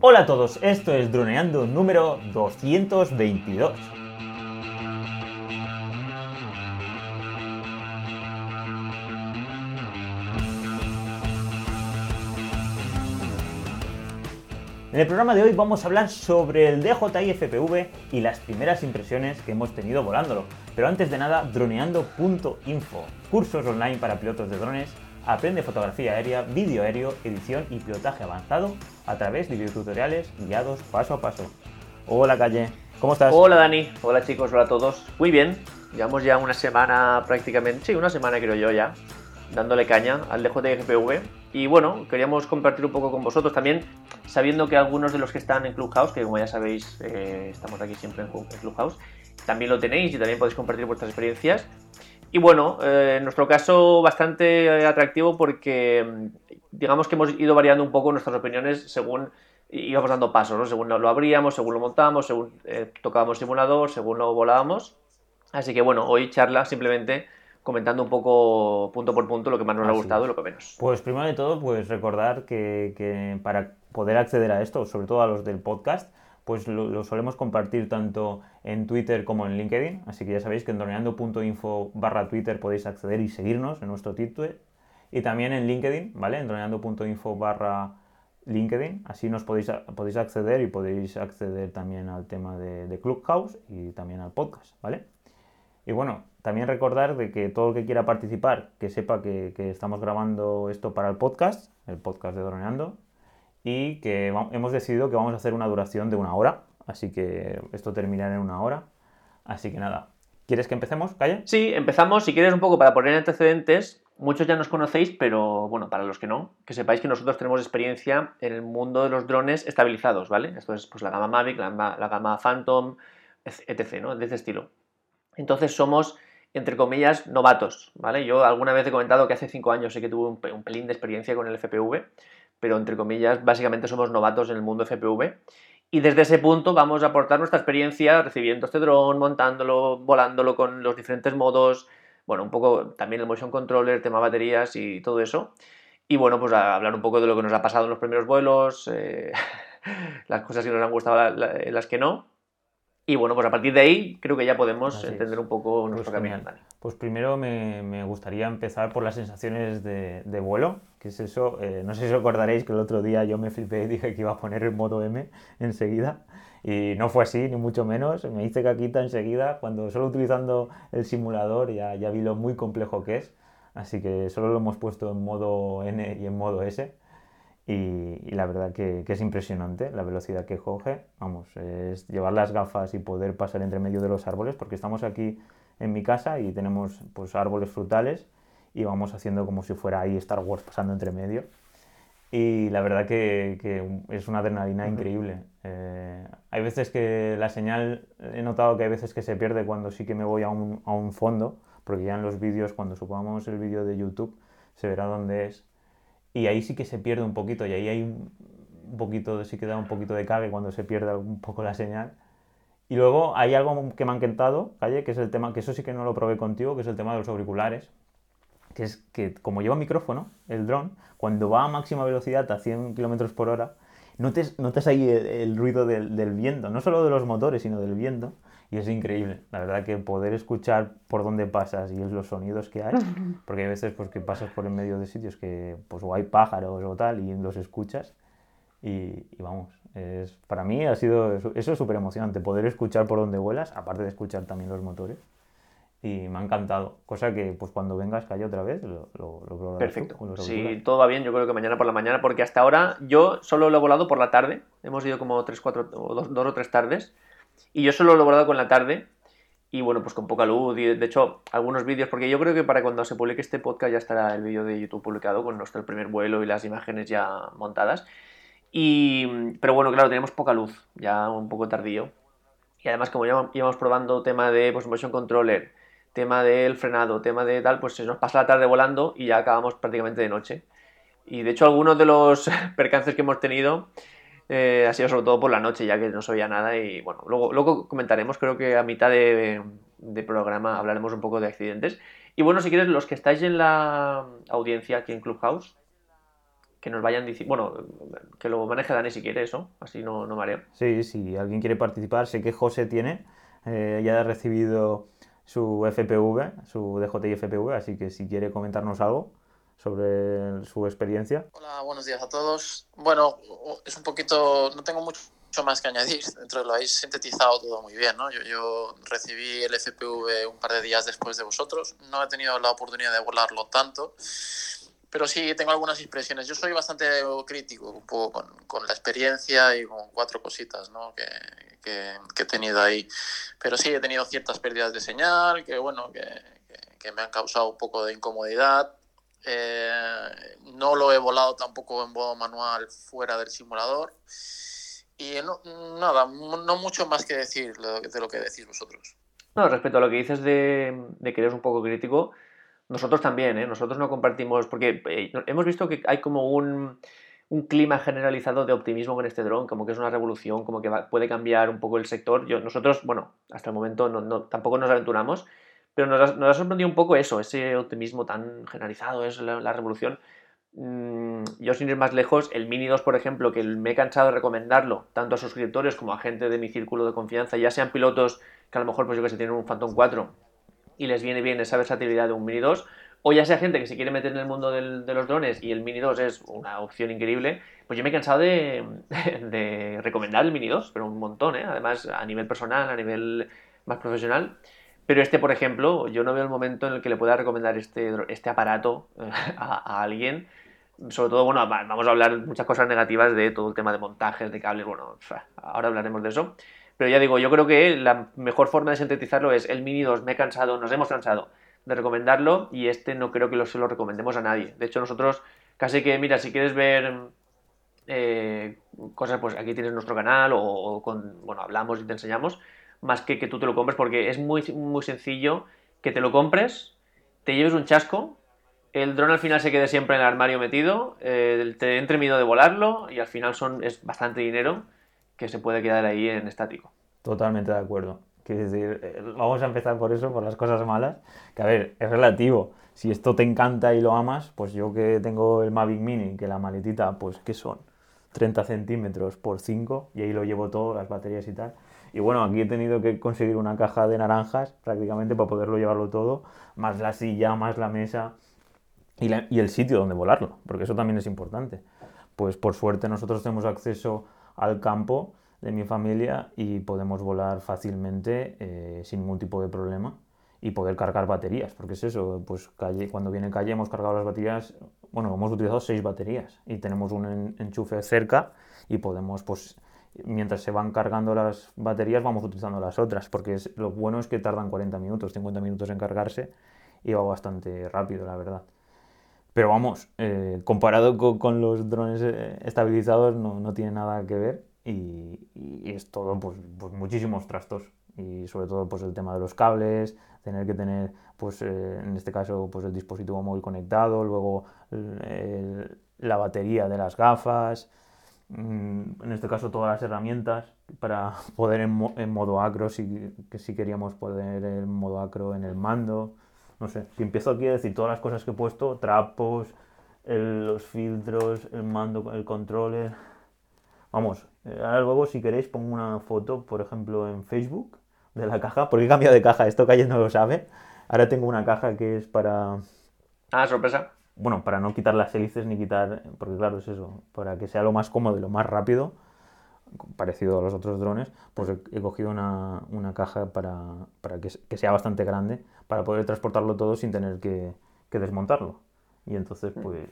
Hola a todos, esto es Droneando número 222. En el programa de hoy vamos a hablar sobre el DJI FPV y las primeras impresiones que hemos tenido volándolo. Pero antes de nada, droneando.info, cursos online para pilotos de drones, aprende fotografía aérea, vídeo aéreo, edición y pilotaje avanzado a través de videotutoriales guiados paso a paso. Hola Calle, ¿cómo estás? Hola Dani, hola chicos, hola a todos. Muy bien, llevamos ya una semana prácticamente, sí, una semana creo yo ya, dándole caña al FPV. Y bueno, queríamos compartir un poco con vosotros también, sabiendo que algunos de los que están en Clubhouse, que como ya sabéis, eh, estamos aquí siempre en Clubhouse, también lo tenéis y también podéis compartir vuestras experiencias. Y bueno, eh, en nuestro caso bastante eh, atractivo porque mm, digamos que hemos ido variando un poco nuestras opiniones según íbamos dando pasos, ¿no? según lo abríamos, según lo montábamos, según tocábamos simulador, según lo volábamos. Así que bueno, hoy charla simplemente comentando un poco punto por punto lo que más nos ha gustado y lo que menos. Pues primero de todo, pues recordar que, para poder acceder a esto, sobre todo a los del podcast, pues lo, solemos compartir tanto en Twitter como en LinkedIn, así que ya sabéis que en droneando.info barra Twitter podéis acceder y seguirnos en nuestro Twitter, y también en LinkedIn, ¿vale? En droneando.info barra LinkedIn, así nos podéis, podéis acceder y podéis acceder también al tema de, Clubhouse y también al podcast, ¿vale? Y bueno, también recordar de que todo el que quiera participar, que sepa que, estamos grabando esto para el podcast, el podcast de Droneando, y que hemos decidido que vamos a hacer una duración de una hora, así que esto terminará en una hora. Así que nada, ¿quieres que empecemos, Calle? Sí, empezamos. Si quieres un poco para poner antecedentes, muchos ya nos conocéis, pero bueno, para los que no, que sepáis que nosotros tenemos experiencia en el mundo de los drones estabilizados, ¿vale? Esto es pues la gama Mavic, la gama, Phantom, etc., ¿no? De ese estilo. Entonces somos, entre comillas, novatos, ¿vale? Yo alguna vez he comentado que hace cinco años sí que tuve un, pelín de experiencia con el FPV, pero entre comillas, básicamente somos novatos en el mundo FPV. Y desde ese punto vamos a aportar nuestra experiencia recibiendo este dron, montándolo, volándolo con los diferentes modos, bueno, un poco también el motion controller, tema baterías y todo eso. Y bueno, pues a hablar un poco de lo que nos ha pasado en los primeros vuelos, eh, las cosas que nos han gustado, las que no. Y bueno, pues a partir de ahí creo que ya podemos entender un poco pues nuestro camino. Pues primero me, gustaría empezar por las sensaciones de, vuelo, que es eso, eh, no sé si os acordaréis que el otro día yo me flipé y dije que iba a poner el modo M enseguida. Y no fue así, ni mucho menos. Me hice caquita enseguida. Cuando solo utilizando el simulador ya, ya vi lo muy complejo que es. Así que solo lo hemos puesto en modo N y en modo S y, la verdad que, es impresionante la velocidad que coge. Vamos, es llevar las gafas y poder pasar entre medio de los árboles, porque estamos aquí en mi casa y tenemos pues árboles frutales y vamos haciendo como si fuera ahí Star Wars pasando entre medio. Y la verdad que, es una adrenalina increíble. Eh, hay veces que la señal, he notado que hay veces que se pierde cuando sí que me voy a un, a un fondo, porque ya en los vídeos, cuando supongamos el vídeo de YouTube, se verá dónde es y ahí sí que se pierde un poquito y ahí hay un poquito, sí que da un poquito de cague cuando se pierde un poco la señal. Y luego hay algo que me ha encantado, Calle, que es el tema, que eso sí que no lo probé contigo, que es el tema de los auriculares. Que es que como lleva micrófono, el dron, cuando va a máxima velocidad a 100 km por hora, notes, notas ahí el, ruido del, del, viento, no solo de los motores, sino del viento y es increíble. La verdad que poder escuchar por dónde pasas y los sonidos que hay, porque hay veces pues, que pasas por en medio de sitios que pues, o hay pájaros o tal y los escuchas y, vamos, es, para mí ha sido eso es súper emocionante, poder escuchar por dónde vuelas, aparte de escuchar también los motores. Y me ha encantado, cosa que pues cuando vengas calle otra vez lo, lo, Perfecto. si todo va bien, yo creo que mañana por la mañana, porque hasta ahora yo solo lo he volado por la tarde, hemos ido como tres, cuatro, o dos, dos o tres tardes, y yo solo lo he logrado con la tarde. Y bueno, pues con poca luz. Y de hecho, algunos vídeos, porque yo creo que para cuando se publique este podcast ya estará el vídeo de YouTube publicado con nuestro primer vuelo y las imágenes ya montadas. Y, pero bueno, claro, tenemos poca luz, ya un poco tardío. Y además, como ya íbamos probando tema de pues, motion controller, tema del frenado, tema de tal, pues se nos pasa la tarde volando y ya acabamos prácticamente de noche. Y de hecho, algunos de los percances que hemos tenido eh, ha sido sobre todo por la noche, ya que no se oía nada. Y bueno, luego, luego comentaremos, creo que a mitad de, programa hablaremos un poco de accidentes. Y bueno, si quieres, los que estáis en la audiencia aquí en Clubhouse, que nos vayan diciendo, bueno, que lo maneje Dani si quiere eso, así no, no mareo. Sí, si alguien quiere participar, sé que José tiene, eh, ya ha recibido su FPV, su DJI FPV, así que si quiere comentarnos algo sobre su experiencia. Hola, buenos días a todos. Bueno, es un poquito, no tengo mucho más que añadir, dentro de lo habéis sintetizado todo muy bien, ¿no? Yo, yo, recibí el FPV un par de días después de vosotros, no he tenido la oportunidad de volarlo tanto, pero sí tengo algunas impresiones. Yo soy bastante crítico un poco con, con la experiencia y con cuatro cositas ¿no? que, que, que, he tenido ahí. Pero sí he tenido ciertas pérdidas de señal que, bueno, que, que me han causado un poco de incomodidad. Eh, no lo he volado tampoco en modo manual fuera del simulador. Y no, nada, no mucho más que decir de lo que decís vosotros. No, respecto a lo que dices de, de que eres un poco crítico, nosotros también, ¿eh? nosotros no compartimos, porque eh, hemos visto que hay como un, un, clima generalizado de optimismo con este dron, como que es una revolución, como que va, puede cambiar un poco el sector. Yo, nosotros, bueno, hasta el momento no, no, tampoco nos aventuramos, pero nos ha, sorprendido un poco eso, ese optimismo tan generalizado, es la, revolución. Mm, yo sin ir más lejos, el Mini 2, por ejemplo, que me he cansado de recomendarlo tanto a suscriptores como a gente de mi círculo de confianza, ya sean pilotos que a lo mejor, pues yo que sé, tienen un Phantom 4 y les viene bien esa versatilidad de un Mini 2, o ya sea gente que se quiere meter en el mundo de los drones y el Mini 2 es una opción increíble, pues yo me he cansado de, de recomendar el Mini 2, pero un montón, ¿eh? además a nivel personal, a nivel más profesional. Pero este, por ejemplo, yo no veo el momento en el que le pueda recomendar este, este aparato a, a alguien. Sobre todo, bueno, vamos a hablar muchas cosas negativas de todo el tema de montajes, de cables, bueno, ahora hablaremos de eso. Pero ya digo, yo creo que la mejor forma de sintetizarlo es el Mini 2, me he cansado, nos hemos cansado de recomendarlo y este no creo que lo, se lo recomendemos a nadie. De hecho, nosotros casi que, mira, si quieres ver eh, cosas, pues aquí tienes nuestro canal o, bueno, hablamos y te enseñamos, más que que tú te lo compres porque es muy, muy sencillo que te lo compres, te lleves un chasco, el dron al final se quede siempre en el armario metido, eh, te entre miedo de volarlo y al final son, es bastante dinero que se puede quedar ahí en estático. Totalmente de acuerdo. Quiero decir, eh, vamos a empezar por eso, por las cosas malas, que a ver, es relativo. Si esto te encanta y lo amas, pues yo que tengo el Mavic Mini, que la maletita, pues, ¿qué son? 30 centímetros por 5, y ahí lo llevo todo, las baterías y tal. Y bueno, aquí he tenido que conseguir una caja de naranjas prácticamente para poderlo llevarlo todo, más la silla, más la mesa y, la, y el sitio donde volarlo, porque eso también es importante. Pues por suerte nosotros tenemos acceso al campo de mi familia y podemos volar fácilmente eh, sin ningún tipo de problema y poder cargar baterías, porque es eso, pues calle, cuando viene calle hemos cargado las baterías, bueno, hemos utilizado seis baterías y tenemos un en, enchufe cerca y podemos, pues, mientras se van cargando las baterías vamos utilizando las otras, porque lo bueno es que tardan 40 minutos, 50 minutos en cargarse y va bastante rápido, la verdad. Pero vamos, eh, comparado con, los drones eh, estabilizados no, no, tiene nada que ver y, y es todo pues, pues, muchísimos trastos y sobre todo pues el tema de los cables, tener que tener pues eh, en este caso pues el dispositivo móvil conectado, luego la batería de las gafas, en este caso todas las herramientas para poder en, mo en modo acro si, que si queríamos poder en modo acro en el mando no sé, si empiezo aquí a decir todas las cosas que he puesto, trapos, los filtros, el mando, el controller. Vamos, eh, ahora luego si queréis pongo una foto, por ejemplo, en Facebook de la caja, porque he cambiado de caja, esto Calle no lo sabe. Ahora tengo una caja que es para... Ah, sorpresa. Bueno, para no quitar las hélices ni quitar, porque claro, es eso, para que sea lo más cómodo y lo más rápido parecido a los otros drones, pues he, cogido una, una, caja para, para que, que, sea bastante grande para poder transportarlo todo sin tener que, que desmontarlo. Y entonces, Mm. pues,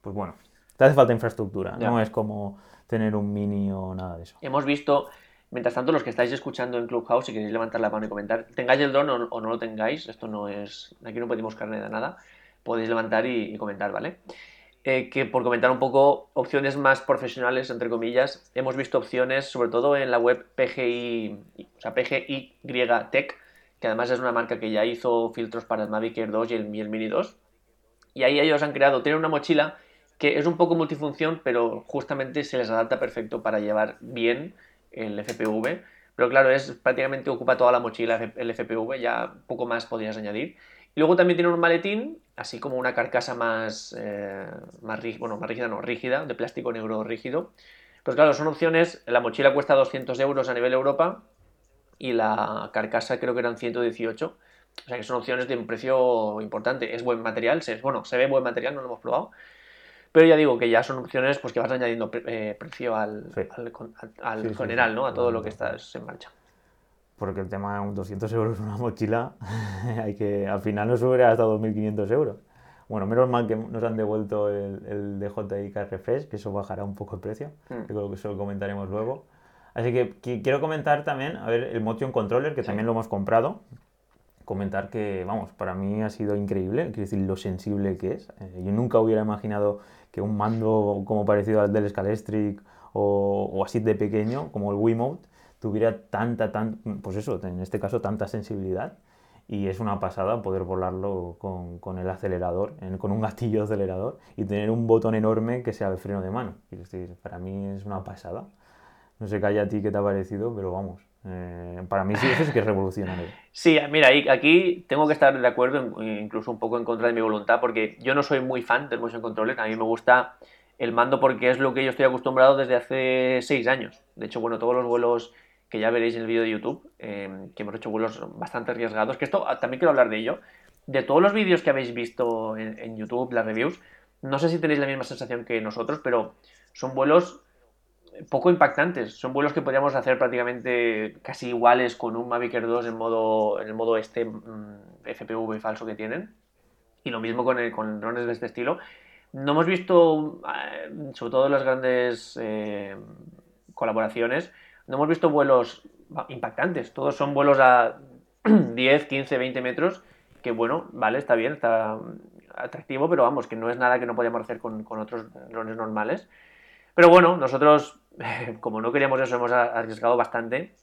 pues bueno, te hace falta infraestructura, ya. no es como tener un mini o nada de eso. Hemos visto, mientras tanto, los que estáis escuchando en Clubhouse, si queréis levantar la mano y comentar, tengáis el dron o, o no lo tengáis, esto no es, aquí no pedimos carne de nada, podéis levantar y, y comentar, ¿vale? Eh, que por comentar un poco opciones más profesionales, entre comillas, hemos visto opciones, sobre todo en la web PGI, o sea, PGY Tech, que además es una marca que ya hizo filtros para el Mavic Air 2 y el, y el Mini 2. Y ahí ellos han creado, tienen una mochila que es un poco multifunción, pero justamente se les adapta perfecto para llevar bien el FPV. Pero claro, es prácticamente ocupa toda la mochila el FPV, ya poco más podrías añadir. Y luego también tiene un maletín así como una carcasa más, eh, más, bueno, más rígida, no, rígida, de plástico negro rígido. Pues claro, son opciones, la mochila cuesta 200 euros a nivel Europa y la carcasa creo que eran 118. O sea que son opciones de un precio importante. Es buen material, se, bueno, se ve buen material, no lo hemos probado. Pero ya digo que ya son opciones pues que vas añadiendo eh, precio al, al, general, ¿no? A todo lo que estás en marcha. Porque el tema de un 200 euros una mochila, hay que, al final nos sube hasta 2.500 euros. Bueno, menos mal que nos han devuelto el, el DJI Refresh, que eso bajará un poco el precio. Mm. creo que eso lo comentaremos luego. Así que, quiero comentar también, a ver, el Motion Controller, que también lo hemos comprado. Comentar que, vamos, para mí ha sido increíble, quiero decir, lo sensible que es. Eh, yo nunca hubiera imaginado que un mando como parecido al del Scalestric o, o así de pequeño, como el Wiimote, tuviera tanta, tan, pues eso, en este caso tanta sensibilidad y es una pasada poder volarlo con, con el acelerador, con un gatillo acelerador y tener un botón enorme que sea el freno de mano. decir, para mí es una pasada. No sé hay a ti qué te ha parecido, pero vamos, eh, para mí sí eso es que es revolucionario. Sí, mira, aquí tengo que estar de acuerdo, incluso un poco en contra de mi voluntad, porque yo no soy muy fan del motion controller, a mí me gusta el mando porque es lo que yo estoy acostumbrado desde hace seis años. De hecho, bueno, todos los vuelos ya veréis en el vídeo de YouTube, em, que hemos hecho vuelos bastante arriesgados, que esto ah, también quiero hablar de ello. De todos los vídeos que habéis visto en, YouTube, las reviews, no sé si tenéis la misma sensación que nosotros, pero son vuelos poco impactantes. Son vuelos que podríamos hacer prácticamente casi iguales con un Mavic Air 2 en, modo, en el modo este mm, FPV falso que tienen. Y lo mismo con, con drones de este estilo. No hemos visto, eh, sobre todo en las grandes eh, colaboraciones, no hemos visto vuelos impactantes, todos son vuelos a 10, 15, 20 metros, que bueno, vale, está bien, está atractivo, pero vamos, que no es nada que no podíamos hacer con, otros drones normales. Pero bueno, nosotros, como no queríamos eso, hemos arriesgado bastante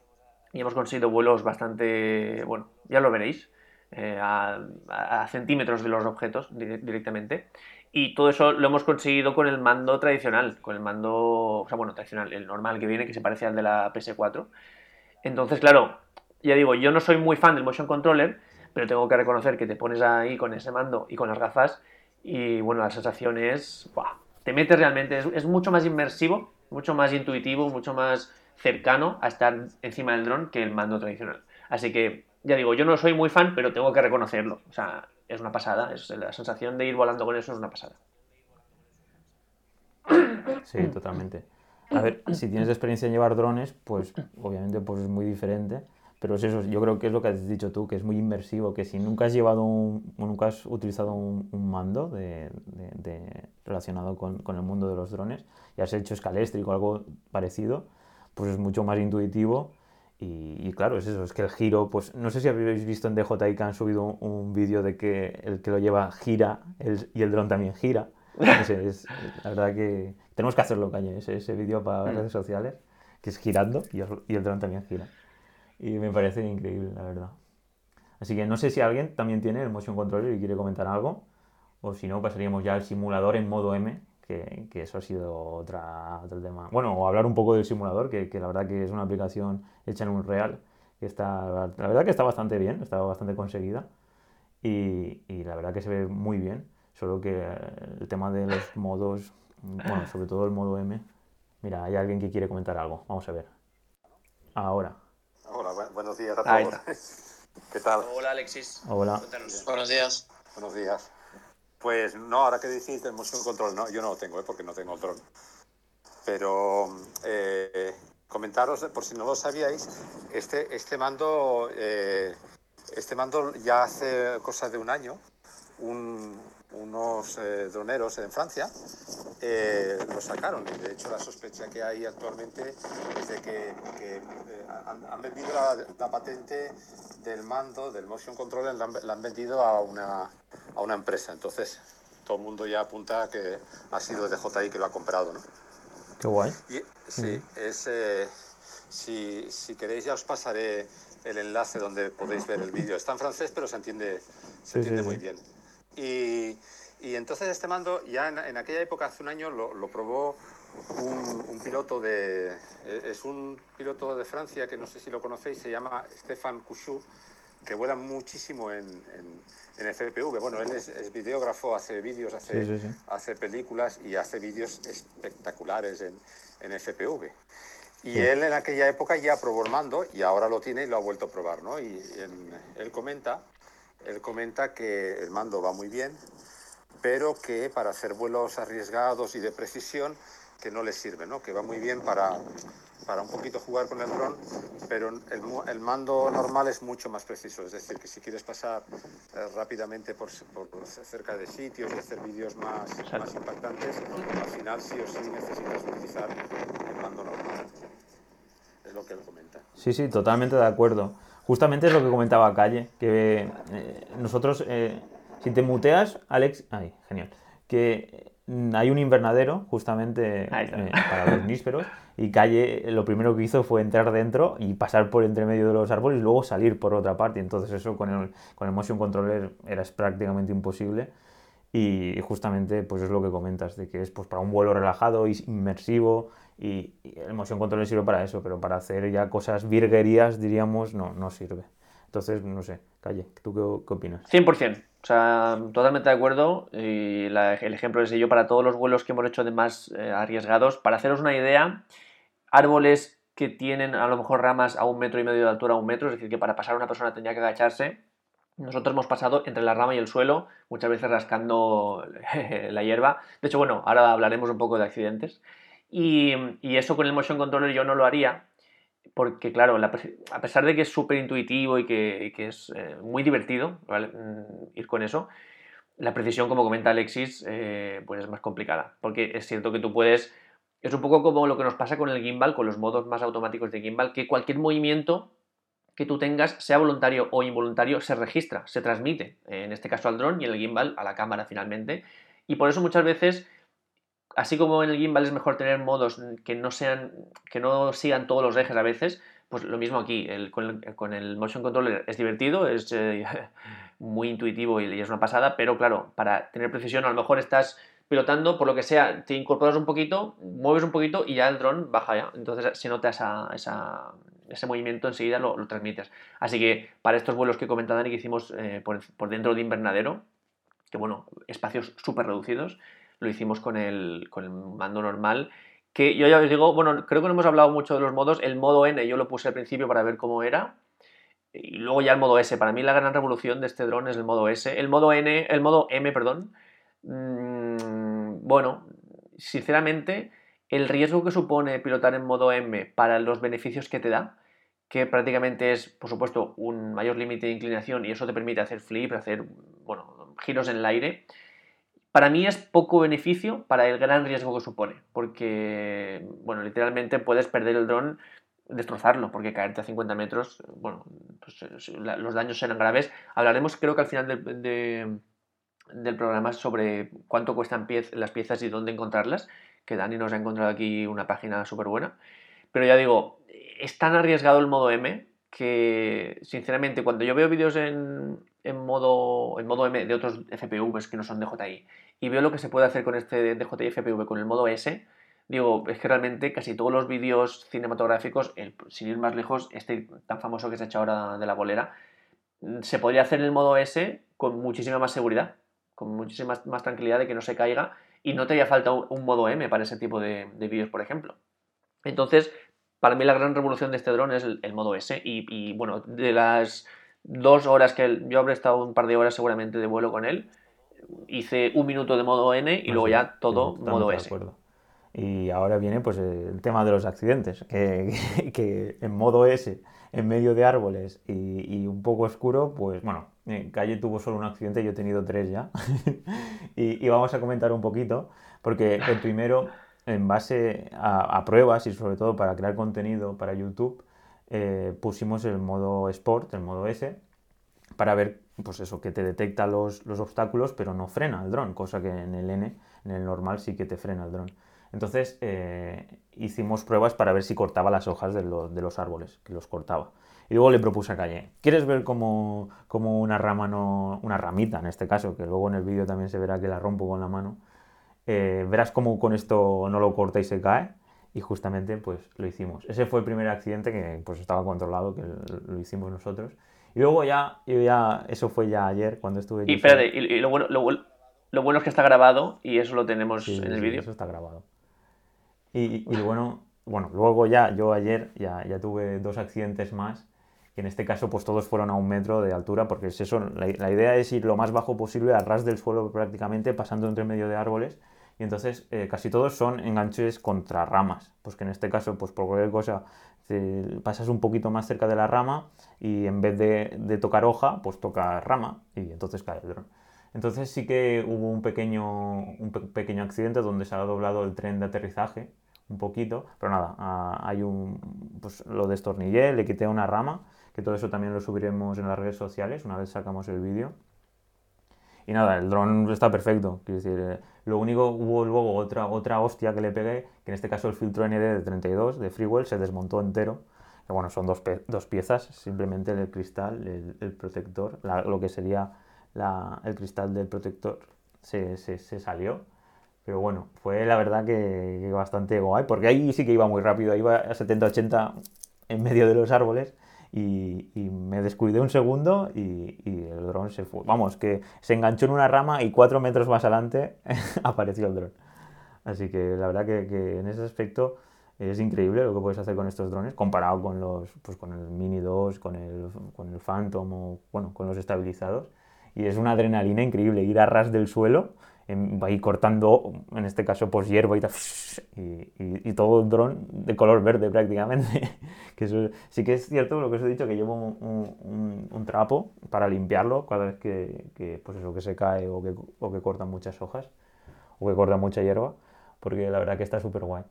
y hemos conseguido vuelos bastante, bueno, ya lo veréis, eh, a, centímetros de los objetos directamente. Y todo eso lo hemos conseguido con el mando tradicional, con el mando, o sea, bueno, tradicional, el normal que viene, que se parece al de la PS4. Entonces, claro, ya digo, yo no soy muy fan del motion controller, pero tengo que reconocer que te pones ahí con ese mando y con las gafas y bueno, la sensación es, te metes realmente, es, mucho más inmersivo, mucho más intuitivo, mucho más cercano a estar encima del dron que el mando tradicional. Así que, ya digo, yo no soy muy fan, pero tengo que reconocerlo. O sea, es una pasada. Es, la sensación de ir volando con eso es una pasada. Sí, totalmente. A ver, si tienes experiencia en llevar drones, pues obviamente pues es muy diferente. Pero es eso, yo creo que es lo que has dicho tú, que es muy inmersivo, que si nunca has llevado un, nunca has utilizado un, mando de, relacionado con, con, el mundo de los drones y has hecho escaléstrico o algo parecido, pues es mucho más intuitivo y, claro, es eso, es que el giro, pues no sé si habéis visto en DJI que han subido un, vídeo de que el que lo lleva gira y el dron también gira. es, la verdad que tenemos que hacerlo, caña, ese, ese vídeo para mm. redes sociales, que es girando y el, dron también gira. Y me parece increíble, la verdad. Así que no sé si alguien también tiene el motion controller y quiere comentar algo, o si no, pasaríamos ya al simulador en modo M, que, eso ha sido otra, otro tema. Bueno, o hablar un poco del simulador, que, la verdad que es una aplicación hecha en un real, que está, la verdad que está bastante bien, está bastante conseguida y, la verdad que se ve muy bien, solo que el tema de los modos, bueno, sobre todo el modo M, mira, hay alguien que quiere comentar algo, vamos a ver. Ahora. Hola, buenos días a todos. ¿Qué tal? Hola Alexis. Hola. Buenos días. Buenos días. Pues no, ahora que decís del motion control, no, yo no lo tengo, ¿eh? porque no tengo el dron. Pero eh, comentaros, por si no lo sabíais, este, este mando, eh, este mando ya hace cosa de un año, unos droneros en Francia lo sacaron. Y de hecho la sospecha que hay actualmente es de que, han, vendido la, patente del mando, del motion controller, la han vendido a una, a una empresa. Entonces, todo el mundo ya apunta que ha sido DJI que lo ha comprado, ¿no? Qué guay. sí, es, eh, si, si, queréis ya os pasaré el enlace donde podéis ver el vídeo. Está en francés, pero se entiende, se entiende muy bien. Y, y, entonces este mando, ya en, aquella época, hace un año, lo, lo probó un, un, piloto de... Es un piloto de Francia que no sé si lo conocéis, se llama Stéphane Couchou que vuelan muchísimo en, en, en FPV. Bueno, él es, videógrafo, hace vídeos, hace, hace películas y hace vídeos espectaculares en, en FPV. Y él en aquella época ya probó el mando y ahora lo tiene y lo ha vuelto a probar, ¿no? Y él comenta, él comenta que el mando va muy bien, pero que para hacer vuelos arriesgados y de precisión que no le sirve, ¿no? Que va muy bien para para un poquito jugar con el dron, pero el, mando normal es mucho más preciso. Es decir, que si quieres pasar eh, rápidamente por, cerca de sitios y hacer vídeos más, más impactantes, al final sí o sí necesitas utilizar el mando normal. Es lo que él comenta. Sí, sí, totalmente de acuerdo. Justamente es lo que comentaba Calle, que eh, nosotros, eh, si te muteas, Alex, ay, genial, que hay un invernadero justamente para los nísperos y Calle lo primero que hizo fue entrar dentro y pasar por entre medio de los árboles y luego salir por otra parte. Entonces eso con el, con el motion controller era prácticamente imposible. Y justamente pues es lo que comentas, de que es pues, para un vuelo relajado y inmersivo y, el motion controller sirve para eso, pero para hacer ya cosas virguerías, diríamos, no, no sirve. Entonces, no sé, Calle, ¿tú qué, qué opinas? 100%. O sea, totalmente de acuerdo. Y el ejemplo es yo para todos los vuelos que hemos hecho de más eh, arriesgados. Para haceros una idea, árboles que tienen a lo mejor ramas a un metro y medio de altura, a un metro, es decir, que para pasar una persona tendría que agacharse. Nosotros hemos pasado entre la rama y el suelo, muchas veces rascando la hierba. De hecho, bueno, ahora hablaremos un poco de accidentes. Y, y eso con el motion controller yo no lo haría, porque claro, a pesar de que es súper intuitivo y que, es eh, muy divertido mm, ir con eso, la precisión, como comenta Alexis, eh, pues es más complicada. Porque es cierto que tú puedes... Es un poco como lo que nos pasa con el gimbal, con los modos más automáticos de gimbal, que cualquier movimiento que tú tengas, sea voluntario o involuntario, se registra, se transmite, en este caso al dron y el gimbal a la cámara finalmente. Y por eso muchas veces así como en el gimbal es mejor tener modos que no sean, que no sigan todos los ejes a veces, pues lo mismo aquí, con, el, motion controller es divertido, es eh, muy intuitivo y, es una pasada, pero claro, para tener precisión a lo mejor estás pilotando, por lo que sea, te incorporas un poquito, mueves un poquito y ya el dron baja ya. Entonces se nota ese movimiento enseguida lo, transmites. Así que para estos vuelos que comentaba Dani que hicimos eh, por, por, dentro de invernadero, que bueno, espacios súper reducidos, lo hicimos con el, con el mando normal. Que yo ya os digo, bueno, creo que no hemos hablado mucho de los modos. El modo N yo lo puse al principio para ver cómo era. Y luego ya el modo S. Para mí la gran revolución de este dron es el modo S. El modo N, el modo M, perdón. Mm, bueno, sinceramente, el riesgo que supone pilotar en modo M para los beneficios que te da, que prácticamente es, por supuesto, un mayor límite de inclinación y eso te permite hacer flip, hacer, bueno, giros en el aire para mí es poco beneficio para el gran riesgo que supone, porque, bueno, literalmente puedes perder el dron, destrozarlo, porque caerte a 50 metros, bueno, pues, eh, los daños serán graves. Hablaremos, creo que al final del programa sobre cuánto cuestan las piezas y dónde encontrarlas, que Dani nos ha encontrado aquí una página súper buena. Pero ya digo, es tan arriesgado el modo M que, sinceramente, cuando yo veo vídeos en, en modo, en modo M de otros FPVs que no son DJI y veo lo que se puede hacer con este DJI FPV con el modo S, digo, es que realmente casi todos los vídeos cinematográficos, sin ir más lejos, este tan famoso que se ha hecho ahora de la bolera, se podría hacer en el modo S con muchísima más seguridad, con muchísima más, tranquilidad de que no se caiga y no te haría falta un, modo M para ese tipo de, vídeos, por ejemplo. Entonces, para mí la gran revolución de este dron es el, modo S y bueno, de las dos horas que yo habré estado un par de horas seguramente de vuelo con él. Hice un minuto de modo N y luego ya todo modo S. Y ahora viene pues el tema de los accidentes, que, que, en modo S, en medio de árboles y, un poco oscuro, pues bueno, en Calle tuvo solo un accidente, yo he tenido tres ya. y, vamos a comentar un poquito, porque el primero, en base a, a pruebas y sobre todo para crear contenido para YouTube, eh, pusimos el modo Sport, el modo S, para ver, pues eso, que te detecta los, obstáculos, pero no frena el dron, cosa que en el N, en el normal, sí que te frena el dron. Entonces eh, hicimos pruebas para ver si cortaba las hojas de, los árboles, que los cortaba. Y luego le propuse a Calle, ¿quieres ver cómo, una rama no, una ramita en este caso, que luego en el vídeo también se verá que la rompo con la mano, eh, verás cómo con esto no lo corta y se cae? Y justamente pues lo hicimos. Ese fue el primer accidente que pues estaba controlado, que lo hicimos nosotros Y luego ya, yo ya, eso fue ya ayer cuando estuve... Y espérate, y, lo, bueno, lo, lo, bueno es que está grabado y eso lo tenemos en el vídeo. Eso está grabado. Y, y, bueno, bueno, luego ya, yo ayer ya, ya tuve dos accidentes más y en este caso pues todos fueron a un metro de altura porque es eso, la, la, idea es ir lo más bajo posible, a ras del suelo prácticamente, pasando entre medio de árboles y entonces eh, casi todos son enganches contra ramas, pues que en este caso pues por cualquier cosa pasas un poquito más cerca de la rama y en vez de, tocar hoja pues toca rama y entonces cae el dron. Entonces sí que hubo un pequeño, un pe pequeño accidente donde se ha doblado el tren de aterrizaje un poquito, pero nada, hay un, pues lo destornillé, le quité una rama que todo eso también lo subiremos en las redes sociales una vez sacamos el vídeo. Y nada, el dron está perfecto. Quiero decir, eh, lo único, hubo luego otra, otra hostia que le pegué, que en este caso el filtro ND de 32 de Freewell se desmontó entero. Que bueno, son dos, dos piezas, simplemente el cristal, el, el protector, la, lo que sería la, el cristal del protector se, se, se, salió. Pero bueno, fue la verdad que, que bastante guay, porque ahí sí que iba muy rápido, iba a 70-80 en medio de los árboles y, y, me descuidé un segundo y, y, el dron se fue. Vamos, que se enganchó en una rama y cuatro metros más adelante apareció el dron. Así que la verdad que, que, en ese aspecto es increíble lo que puedes hacer con estos drones comparado con los pues con el Mini 2, con el, con el Phantom o bueno, con los estabilizados. Y es una adrenalina increíble ir a ras del suelo va ahí cortando, en este caso, pues hierba y, tal, y, y, y, todo el dron de color verde prácticamente. que eso, sí que es cierto lo que os he dicho, que llevo un, un, un trapo para limpiarlo cada vez que, que, pues eso, que se cae o que, o que cortan muchas hojas o que cortan mucha hierba, porque la verdad que está súper guay.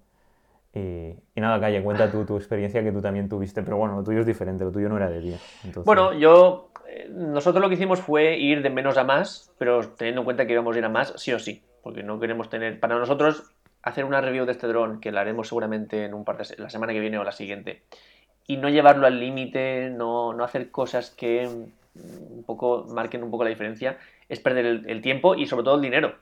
Y, y, nada, Calle, cuenta tú tu experiencia que tú también tuviste, pero bueno, lo tuyo es diferente, lo tuyo no era de día. Entonces... Bueno, yo nosotros lo que hicimos fue ir de menos a más, pero teniendo en cuenta que íbamos a ir a más, sí o sí, porque no queremos tener, para nosotros, hacer una review de este dron, que la haremos seguramente en un par de, la semana que viene o la siguiente, y no llevarlo al límite, no, no, hacer cosas que un poco marquen un poco la diferencia, es perder el, tiempo y sobre todo el dinero,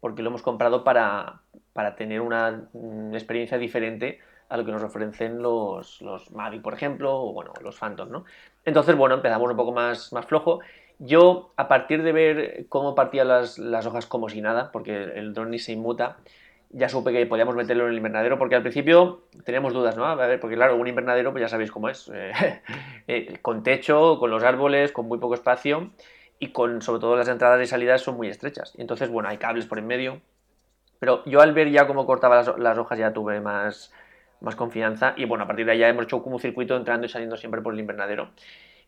porque lo hemos comprado para, para tener una, una experiencia diferente a lo que nos ofrecen los, los Mavic, por ejemplo, o bueno, los Phantom, ¿no? Entonces, bueno, empezamos un poco más, más flojo. Yo, a partir de ver cómo partían las, las hojas como si nada, porque el drone ni se inmuta, ya supe que podíamos meterlo en el invernadero, porque al principio teníamos dudas, ¿no? A ver, porque claro, un invernadero, pues ya sabéis cómo es, eh, con techo, con los árboles, con muy poco espacio, y con, sobre todo, las entradas y salidas son muy estrechas. Entonces, bueno, hay cables por en medio, pero yo al ver ya cómo cortaba las, hojas ya tuve más, más confianza. Y bueno, a partir de ahí ya hemos hecho como un circuito entrando y saliendo siempre por el invernadero.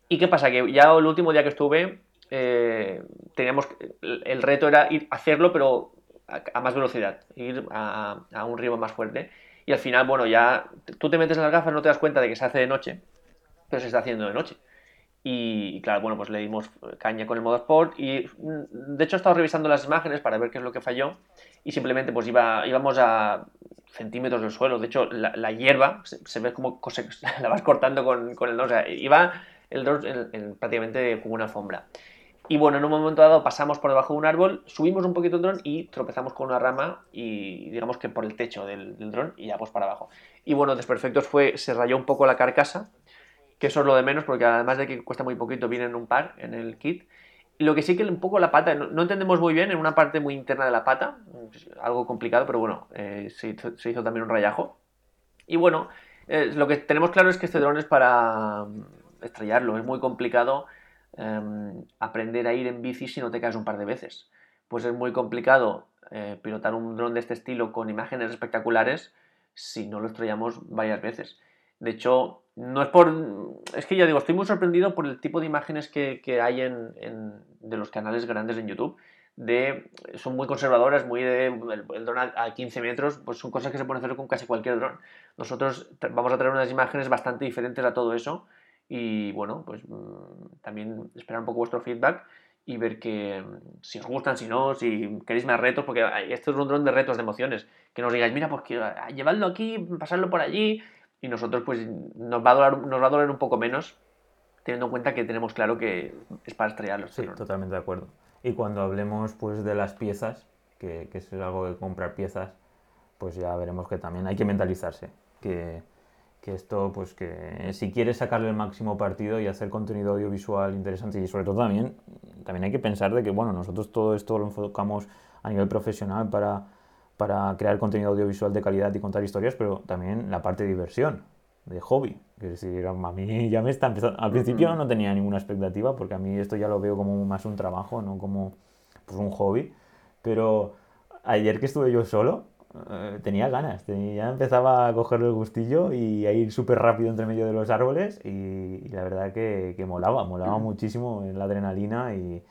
¿Y qué pasa? Que ya el último día que estuve, eh, teníamos, el reto era hacerlo, pero a, a más velocidad, ir a, a, un ritmo más fuerte. Y al final, bueno, ya tú te metes en las gafas, no te das cuenta de que se hace de noche, pero se está haciendo de noche. Y, claro, bueno, pues le dimos caña con el modo Sport y de hecho he revisando las imágenes para ver qué es lo que falló y simplemente pues iba, íbamos a centímetros del suelo. De hecho, la, hierba se, ve como la vas cortando con, con el. O sea, iba el en, en, prácticamente como una alfombra. Y bueno, en un momento dado pasamos por debajo de un árbol, subimos un poquito el dron y tropezamos con una rama y digamos que por el techo del, del y ya pues para abajo. Y bueno, Desperfectos fue, se rayó un poco la carcasa, que eso es lo de menos porque además de que cuesta muy poquito vienen un par en el kit lo que sí que un poco la pata, no, entendemos muy bien, en una parte muy interna de la pata, algo complicado, pero bueno, eh, se, hizo, también un rayajo. Y bueno, eh, lo que tenemos claro es que este dron es para um, estrellarlo, es muy complicado eh, aprender a ir en bici si no te caes un par de veces. Pues es muy complicado eh, pilotar un dron de este estilo con imágenes espectaculares si no lo estrellamos varias veces. De hecho, no es por. Es que ya digo, estoy muy sorprendido por el tipo de imágenes que, que hay en, de los canales grandes en YouTube. De, son muy conservadoras, muy de. El, el dron a, a, 15 metros, pues son cosas que se pueden hacer con casi cualquier dron. Nosotros vamos a traer unas imágenes bastante diferentes a todo eso. Y bueno, pues mmm, también esperar un poco vuestro feedback y ver que si os gustan, si no, si queréis más retos, porque esto es un dron de retos, de emociones. Que nos digáis, mira, pues que, llevadlo aquí, pasarlo por allí, y nosotros pues nos va a doler, nos va a doler un poco menos teniendo en cuenta que tenemos claro que es para estrellarlos. Sí, totalmente de acuerdo. Y cuando hablemos pues de las piezas, que, que, es algo de comprar piezas, pues ya veremos que también hay que mentalizarse, que, que esto, pues que si quieres sacarle el máximo partido y hacer contenido audiovisual interesante y sobre todo también, también hay que pensar de que, bueno, nosotros todo esto lo enfocamos a nivel profesional para, para crear contenido audiovisual de calidad y contar historias, pero también la parte de diversión, de hobby. Es decir, a mí ya me está empezando... Al principio no tenía ninguna expectativa porque a mí esto ya lo veo como más un trabajo, no como pues, un hobby. Pero ayer que estuve yo solo, eh, tenía ganas, ya empezaba a coger el gustillo y a ir súper rápido entre medio de los árboles y, la verdad que, que, molaba, molaba muchísimo la adrenalina y,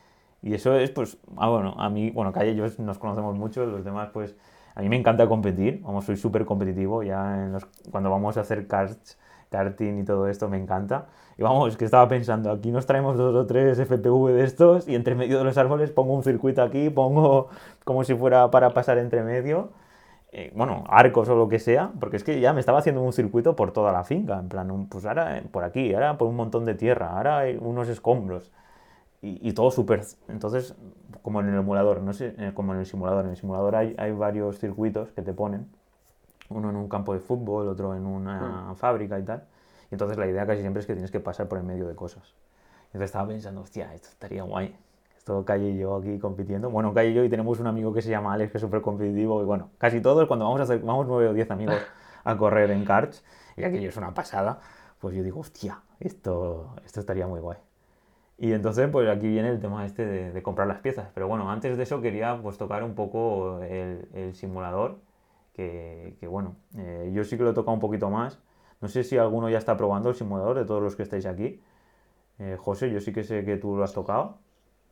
y, eso es pues, ah, bueno, a mí, bueno, Calle y yo nos conocemos mucho, los demás pues, a mí me encanta competir, vamos, soy súper competitivo, ya cuando vamos a hacer karts, karting y todo esto me encanta. Y vamos, que estaba pensando, aquí nos traemos dos o tres FPV de estos y entre medio de los árboles pongo un circuito aquí, pongo como si fuera para pasar entre medio eh, bueno, arcos o lo que sea, porque es que ya me estaba haciendo un circuito por toda la finca, en plan, pues ahora por aquí, ahora por un montón de tierra, ahora hay unos escombros y, todo súper... Entonces, como en el emulador, no sé, eh, como en el simulador, en el simulador hay, hay varios circuitos que te ponen, uno en un campo de fútbol, otro en una hmm. fábrica y tal, y entonces la idea casi siempre es que tienes que pasar por el medio de cosas. Entonces estaba pensando, hostia, esto estaría guay todo Calle y yo aquí compitiendo. Bueno, Calle y yo y tenemos un amigo que se llama Alex, que es súper competitivo. Y bueno, casi todos cuando vamos a hacer, vamos nueve o diez amigos a correr en karts, y aquello es una pasada, pues yo digo, hostia, esto, esto estaría muy guay. Y entonces, pues aquí viene el tema este de, comprar las piezas. Pero bueno, antes de eso quería pues tocar un poco el, simulador, que, bueno, eh, yo sí que lo he tocado un poquito más. No sé si alguno ya está probando el simulador de todos los que estáis aquí. Eh, José, yo sí que sé que tú lo has tocado.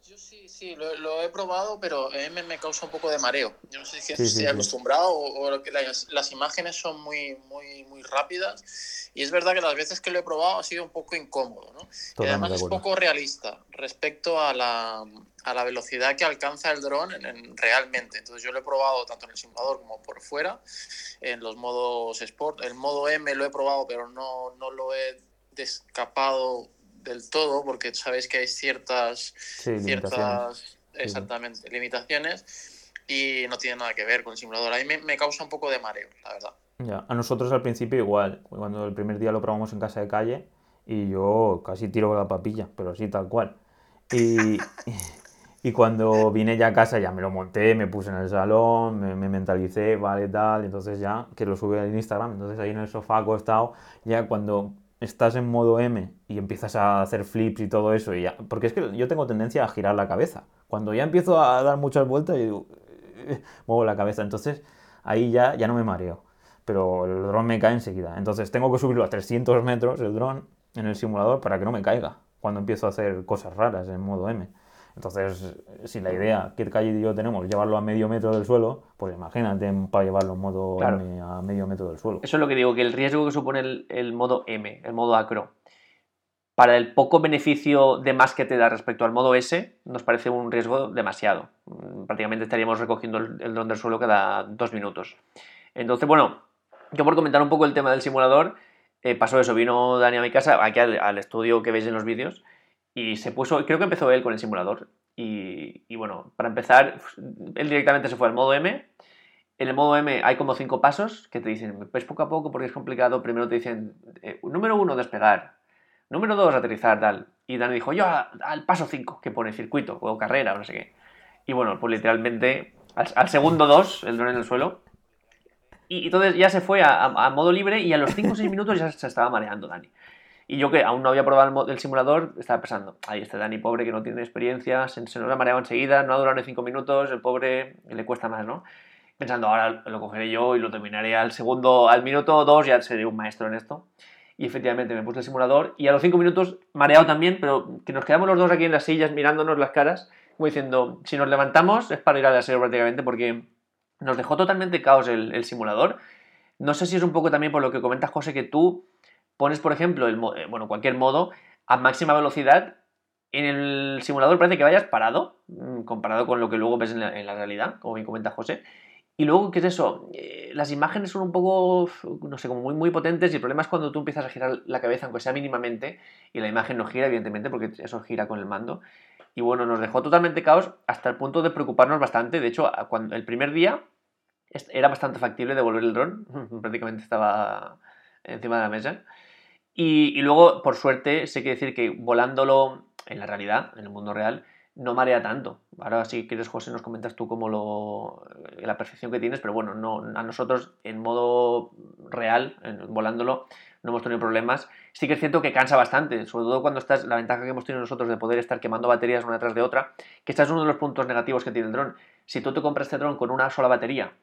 Yo sí, sí, lo, he probado, pero a mí me, causa un poco de mareo. Yo no sé si estoy acostumbrado o, que las, las, imágenes son muy, muy, muy rápidas. Y es verdad que las veces que lo he probado ha sido un poco incómodo, ¿no? y además es poco realista respecto a la, a la velocidad que alcanza el dron en, realmente. Entonces yo lo he probado tanto en el simulador como por fuera, en los modos Sport. El modo M lo he probado, pero no, no lo he descapado del todo, porque sabéis que hay ciertas, ciertas exactamente, limitaciones y no tiene nada que ver con el simulador. A mí me, causa un poco de mareo, la verdad. Ya, a nosotros al principio igual, cuando el primer día lo probamos en casa de calle y yo casi tiro la papilla, pero así tal cual. Y, y cuando vine ya a casa ya me lo monté, me puse en el salón, me, me mentalicé, vale, tal, entonces ya que lo subí al Instagram, entonces ahí en el sofá acostado, ya cuando estás en modo M y empiezas a hacer flips y todo eso, y porque es que yo tengo tendencia a girar la cabeza. Cuando ya empiezo a dar muchas vueltas, y digo, muevo la cabeza. Entonces ahí ya, ya no me mareo. Pero el dron me cae enseguida. Entonces tengo que subirlo a 300 metros el dron en el simulador para que no me caiga cuando empiezo a hacer cosas raras en modo M. Entonces, si la idea que Calle y yo tenemos llevarlo a medio metro del suelo, pues imagínate para llevarlo en modo M a medio metro del suelo. Eso es lo que digo, que el riesgo que supone el, modo M, el modo acro, para el poco beneficio de más que te da respecto al modo S, nos parece un riesgo demasiado. Mm, prácticamente estaríamos recogiendo el, dron del suelo cada dos minutos. Entonces, bueno, yo por comentar un poco el tema del simulador, eh, pasó eso, vino Dani a mi casa, aquí al estudio que veis en los vídeos, y se puso, creo que empezó él con el simulador. Y, bueno, para empezar, él directamente se fue al modo M. En el modo M hay como cinco pasos que te dicen, pues poco a poco porque es complicado. Primero te dicen, eh, número uno, despegar. Número dos, aterrizar, tal. Y Dani dijo, yo al, paso cinco, que pone circuito o carrera o no sé qué. Y bueno, pues literalmente al, segundo dos, el dron en el suelo. Y, entonces ya se fue a, a, modo libre y a los cinco o seis minutos ya se estaba mareando Dani. Y yo que aún no había probado el, simulador, estaba pensando, ahí este Dani pobre que no tiene experiencia, se, nos ha mareado enseguida, no ha durado ni cinco minutos, el pobre le cuesta más, ¿no? Pensando, ahora lo cogeré yo y lo terminaré al segundo, al minuto dos, ya seré un maestro en esto. Y efectivamente me puse el simulador y a los cinco minutos, mareado también, pero que nos quedamos los dos aquí en las sillas mirándonos las caras, como diciendo, si nos levantamos es para ir a la serie prácticamente porque nos dejó totalmente caos el, el simulador. No sé si es un poco también por lo que comentas, José, que tú pones, por ejemplo, el, eh, bueno, cualquier modo a máxima velocidad, en el simulador parece que vayas parado, mm, comparado con lo que luego ves en la, realidad, como bien comenta José. Y luego, ¿qué es eso? Eh, las imágenes son un poco, no sé, como muy, muy potentes y el problema es cuando tú empiezas a girar la cabeza, aunque sea mínimamente, y la imagen no gira, evidentemente, porque eso gira con el mando. Y bueno, nos dejó totalmente caos hasta el punto de preocuparnos bastante. De hecho, cuando el primer día era bastante factible devolver el dron, prácticamente estaba encima de la mesa. Y, luego, por suerte, sé que decir que volándolo en la realidad, en el mundo real, no marea tanto. Ahora si quieres, José, nos comentas tú cómo lo, la percepción que tienes, pero bueno, no, a nosotros en modo real, volándolo, no hemos tenido problemas. Sí que es cierto que cansa bastante, sobre todo cuando estás, la ventaja que hemos tenido nosotros de poder estar quemando baterías una detrás de otra, que este es uno de los puntos negativos que tiene el dron. Si tú te compras este dron con una sola batería,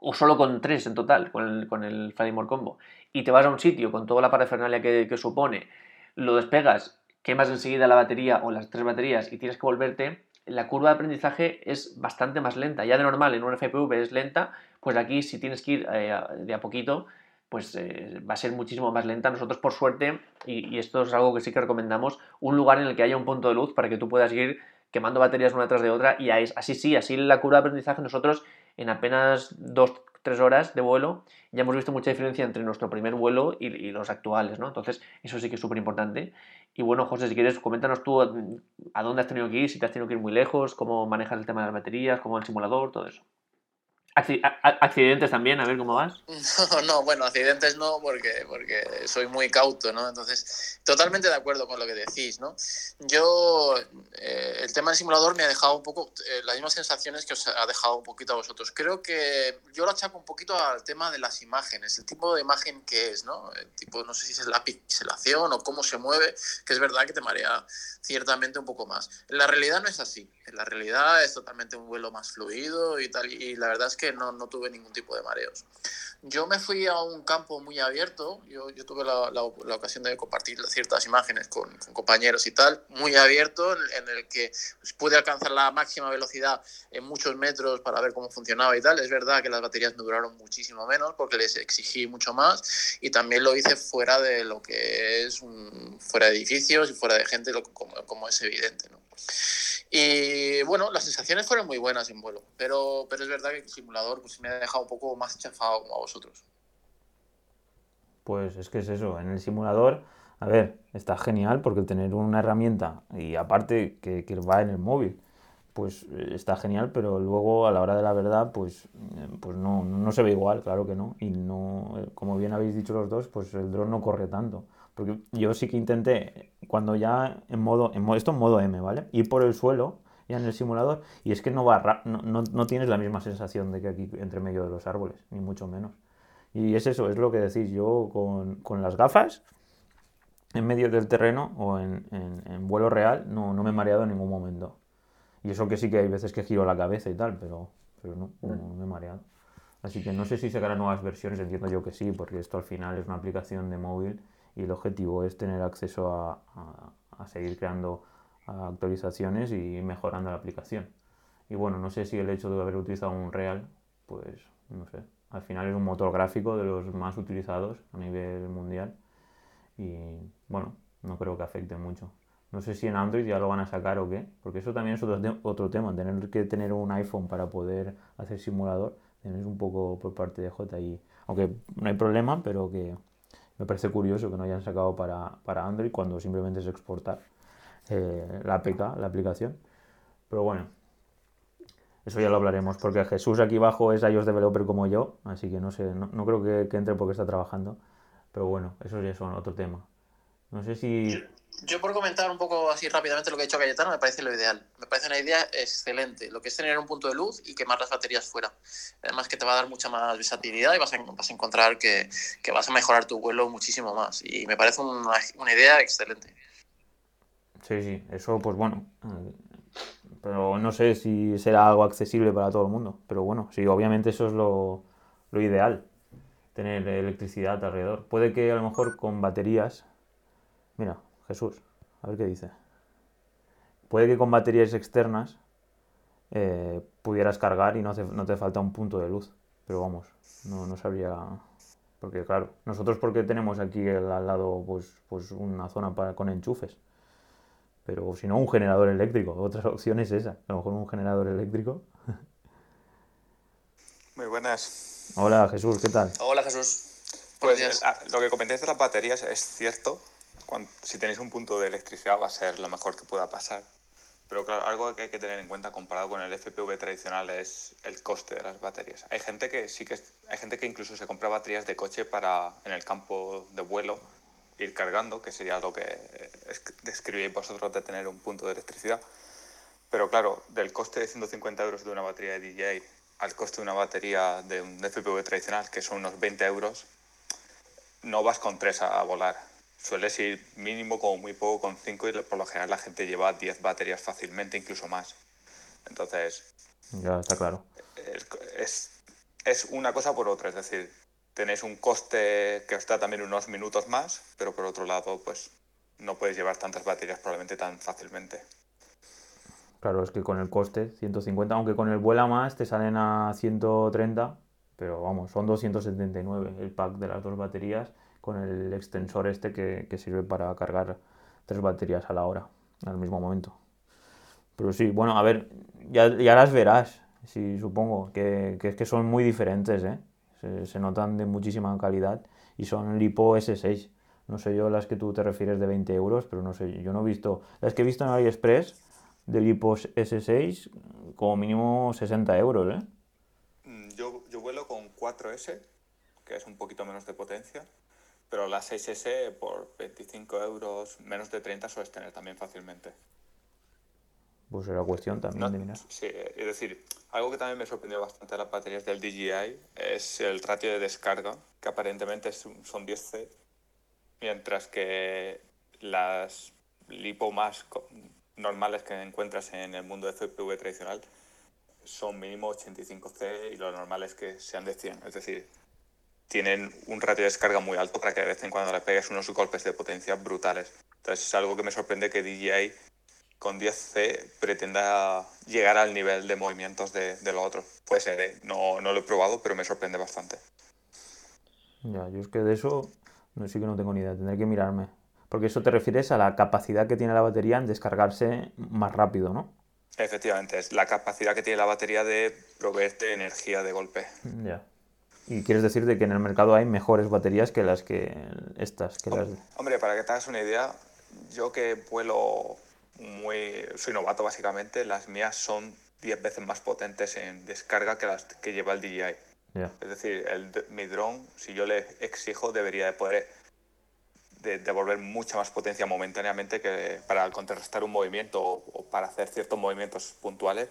o solo con tres en total, con el, con el Combo, y te vas a un sitio con toda la parafernalia que, que supone, lo despegas quemas enseguida la batería o las tres baterías y tienes que volverte, la curva de aprendizaje es bastante más lenta. Ya de normal en un FPV es lenta, pues aquí si tienes que ir eh, de a poquito, pues eh, va a ser muchísimo más lenta. Nosotros, por suerte, y, esto es algo que sí que recomendamos, un lugar en el que haya un punto de luz para que tú puedas ir quemando baterías una tras de otra y así sí, así la curva de aprendizaje nosotros en apenas dos, tres horas de vuelo ya hemos visto mucha diferencia entre nuestro primer vuelo y, los actuales, ¿no? Entonces, eso sí que es súper importante. Y bueno, José, si quieres, coméntanos tú a dónde has tenido que ir, si te has tenido que ir muy lejos, cómo manejas el tema de las baterías, cómo el simulador, todo eso. Accidentes también, a ver cómo vas. No, no, bueno, accidentes no, porque, porque soy muy cauto, ¿no? Entonces, totalmente de acuerdo con lo que decís, ¿no? Yo, eh, el tema del simulador me ha dejado un poco eh, las mismas sensaciones que os ha dejado un poquito a vosotros. Creo que yo lo achaco un poquito al tema de las imágenes, el tipo de imagen que es, ¿no? El tipo, no sé si es la pixelación o cómo se mueve, que es verdad que te marea ciertamente un poco más. En la realidad no es así. En la realidad es totalmente un vuelo más fluido y tal, y la verdad es que no, no tuve ningún tipo de mareos. Yo me fui a un campo muy abierto, yo, yo tuve la, la, ocasión de compartir ciertas imágenes con, con, compañeros y tal, muy abierto, en, el que pude alcanzar la máxima velocidad en muchos metros para ver cómo funcionaba y tal. Es verdad que las baterías me duraron muchísimo menos porque les exigí mucho más y también lo hice fuera de lo que es un, fuera de edificios y fuera de gente, como, como es evidente. ¿no? Y bueno, las sensaciones fueron muy buenas en vuelo, pero, pero es verdad que el simulador pues, me ha dejado un poco más chafado como a vosotros. Pues es que es eso, en el simulador, a ver, está genial porque tener una herramienta y aparte que, que va en el móvil, pues está genial, pero luego a la hora de la verdad, pues, pues no, no se ve igual, claro que no. Y no, como bien habéis dicho los dos, pues el dron no corre tanto. Porque yo sí que intenté, cuando ya en modo, en modo, esto en modo M, ¿vale? Ir por el suelo, ya en el simulador, y es que no, va, no, no, no tienes la misma sensación de que aquí entre medio de los árboles, ni mucho menos. Y es eso, es lo que decís, yo con, con las gafas, en medio del terreno o en, en, en, vuelo real, no, no me he mareado en ningún momento. Y eso que sí que hay veces que giro la cabeza y tal, pero, pero no, no, no me he mareado. Así que no sé si sacarán nuevas versiones, entiendo yo que sí, porque esto al final es una aplicación de móvil y el objetivo es tener acceso a, a, seguir creando actualizaciones y mejorando la aplicación. Y bueno, no sé si el hecho de haber utilizado un Real, pues no sé, al final es un motor gráfico de los más utilizados a nivel mundial y bueno, no creo que afecte mucho. No sé si en Android ya lo van a sacar o qué, porque eso también es otro, otro tema, tener que tener un iPhone para poder hacer simulador, es un poco por parte de JI. Aunque no hay problema, pero que me parece curioso que no hayan sacado para, para Android cuando simplemente es exportar eh, la APK, la aplicación. Pero bueno, eso ya lo hablaremos, porque Jesús aquí abajo es iOS developer como yo, así que no sé, no, no creo que, que, entre porque está trabajando. Pero bueno, eso ya es otro tema. No sé si... Yo por comentar un poco así rápidamente lo que ha dicho Cayetano, me parece lo ideal. Me parece una idea excelente, lo que es tener un punto de luz y quemar las baterías fuera. Además que te va a dar mucha más versatilidad y vas a, vas a encontrar que, que, vas a mejorar tu vuelo muchísimo más. Y me parece una, una, idea excelente. Sí, sí, eso pues bueno. Pero no sé si será algo accesible para todo el mundo. Pero bueno, sí, obviamente eso es lo, lo ideal, tener electricidad alrededor. Puede que a lo mejor con baterías... Mira, Jesús, a ver qué dice. Puede que con baterías externas eh, pudieras cargar y no, hace, no, te falta un punto de luz. Pero vamos, no, no sabría. Porque claro, nosotros porque tenemos aquí al lado pues, pues una zona para, con enchufes. Pero si no, un generador eléctrico. Otra opción es esa. A lo mejor un generador eléctrico. Muy buenas. Hola Jesús, ¿qué tal? Hola Jesús. Pues, lo que comentáis de las baterías es cierto, cuando, si tenéis un punto de electricidad va a ser lo mejor que pueda pasar. Pero claro, algo que hay que tener en cuenta comparado con el FPV tradicional es el coste de las baterías. Hay gente que sí que hay gente que incluso se compra baterías de coche para en el campo de vuelo ir cargando, que sería lo que describíais vosotros de tener un punto de electricidad. Pero claro, del coste de 150 euros de una batería de DJ al coste de una batería de un FPV tradicional, que son unos 20 euros, no vas con tres a volar sueles ir mínimo como muy poco con 5 y por lo general la gente lleva 10 baterías fácilmente, incluso más. Entonces... Ya, está claro. Es, es, una cosa por otra, es decir, tenéis un coste que os da también unos minutos más, pero por otro lado, pues no puedes llevar tantas baterías probablemente tan fácilmente. Claro, es que con el coste, 150, aunque con el vuela más te salen a 130, pero vamos, son 279 el pack de las dos baterías con el extensor este que, sirve para cargar tres baterías a la hora, al mismo momento. Pero sí, bueno, a ver, ya, las verás, sí, supongo, que, es que son muy diferentes, ¿eh? Se, notan de muchísima calidad y son Lipo S6. No sé yo las que tú te refieres de 20 euros, pero no sé, yo no he visto, las que he visto en AliExpress de Lipo S6 como mínimo 60 euros, ¿eh? Mm, yo, yo vuelo con 4S, que es un poquito menos de potencia, pero la 6S por 25 euros, menos de 30 sueles tener también fácilmente. Pues era cuestión también de mirar. Sí, es decir, algo que también me sorprendió bastante de las baterías del DJI es el ratio de descarga, que aparentemente son 10C, mientras que las lipo más normales que encuentras en el mundo de CPV tradicional son mínimo 85C y lo normal es que sean de 100. Es decir, tienen un ratio de descarga muy alto para que de vez en cuando le pegues unos golpes de potencia brutales. Entonces es algo que me sorprende que DJI con 10C pretenda llegar al nivel de movimientos de, de lo otro. Puede ser, ¿eh? no, no, lo he probado, pero me sorprende bastante. Ya, yo es que de eso no, sí que no tengo ni idea, tendré que mirarme. Porque eso te refieres a la capacidad que tiene la batería en descargarse más rápido, ¿no? Efectivamente, es la capacidad que tiene la batería de proveerte energía de golpe. Ya. Y quieres decir de que en el mercado hay mejores baterías que las que estas, que las... Hombre, para que te hagas una idea, yo que vuelo muy... soy novato básicamente, las mías son 10 veces más potentes en descarga que las que lleva el DJI. Es decir, el, mi dron, si yo le exijo, debería de poder devolver mucha más potencia momentáneamente que para contrarrestar un movimiento o, para hacer ciertos movimientos puntuales,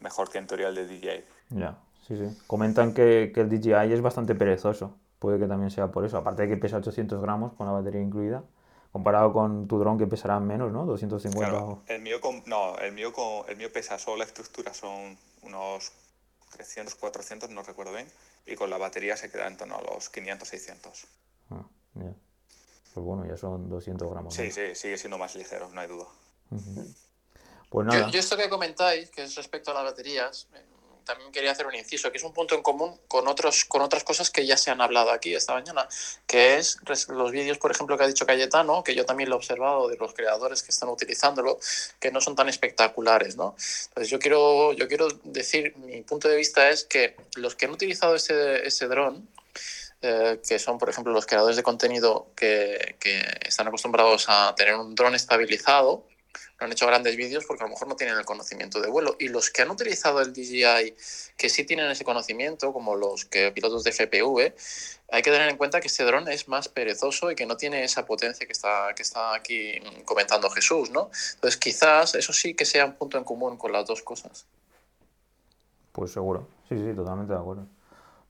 mejor que en teoría el de DJI. Ya. Sí, sí. Comentan que, el DJI es bastante perezoso. Puede que también sea por eso. Aparte de que pesa 800 gramos con la batería incluida. Comparado con tu dron que pesará menos, ¿no? 250. Claro, el mío, no, el mío, el mío pesa solo la estructura, son unos 300, 400, no recuerdo bien. Y con la batería se queda en torno a los 500, 600. Ah. Pues bueno, ya son 200 gramos. Sí, sí, sigue siendo más ligero, no hay duda. Pues nada. Yo, esto que comentáis, que es respecto a las baterías, también quería hacer un inciso, que es un punto en común con, otros, con otras cosas que ya se han hablado aquí esta mañana, que es los vídeos, por ejemplo, que ha dicho Cayetano, que yo también lo he observado de los creadores que están utilizándolo, que no son tan espectaculares, ¿no? Entonces yo quiero, yo quiero decir, mi punto de vista es que los que han utilizado ese, ese dron, eh, que son, por ejemplo, los creadores de contenido que, que están acostumbrados a tener un dron estabilizado, no han hecho grandes vídeos porque a lo mejor no tienen el conocimiento de vuelo. Y los que han utilizado el DJI, que sí tienen ese conocimiento, como los que pilotos de FPV, hay que tener en cuenta que este dron es más perezoso y que no tiene esa potencia que está, que está aquí comentando Jesús, ¿no? Entonces quizás eso sí que sea un punto en común con las dos cosas. Pues seguro, sí, sí, totalmente de acuerdo.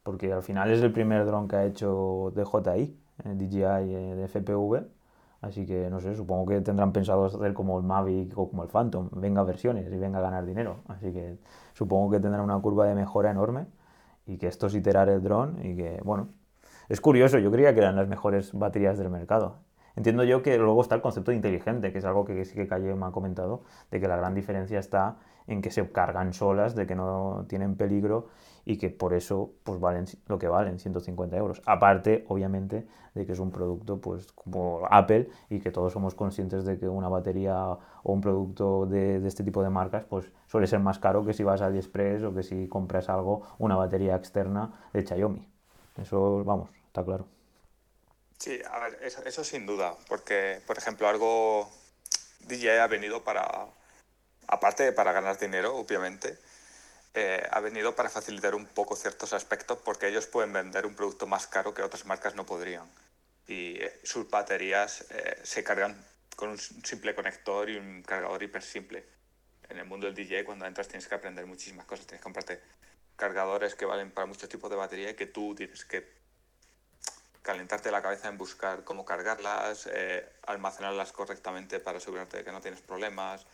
Porque al final es el primer dron que ha hecho DJI, el DJI eh, de FPV, Así que no sé, supongo que tendrán pensado hacer como el Mavic o como el Phantom, venga versiones y venga a ganar dinero. Así que supongo que tendrán una curva de mejora enorme y que esto es iterar el dron y que, bueno, es curioso, yo creía que eran las mejores baterías del mercado. Entiendo yo que luego está el concepto de inteligente, que es algo que sí que Calle me ha comentado, de que la gran diferencia está en que se cargan solas, de que no tienen peligro y que por eso pues valen lo que valen, 150 euros. Aparte, obviamente, de que es un producto pues como Apple y que todos somos conscientes de que una batería o un producto de, este tipo de marcas pues suele ser más caro que si vas a AliExpress o que si compras algo, una batería externa de Xiaomi. Eso, vamos, está claro. Sí, a ver, eso, eso sin duda, porque, por ejemplo, algo DJI ha venido para aparte de para ganar dinero, obviamente, eh, ha venido para facilitar un poco ciertos aspectos porque ellos pueden vender un producto más caro que otras marcas no podrían. Y eh, sus baterías eh, se cargan con un simple conector y un cargador hiper simple. En el mundo del DJ, cuando entras, tienes que aprender muchísimas cosas. Tienes que comprarte cargadores que valen para muchos tipos de batería y que tú tienes que calentarte la cabeza en buscar cómo cargarlas, eh, almacenarlas correctamente para asegurarte de que no tienes problemas.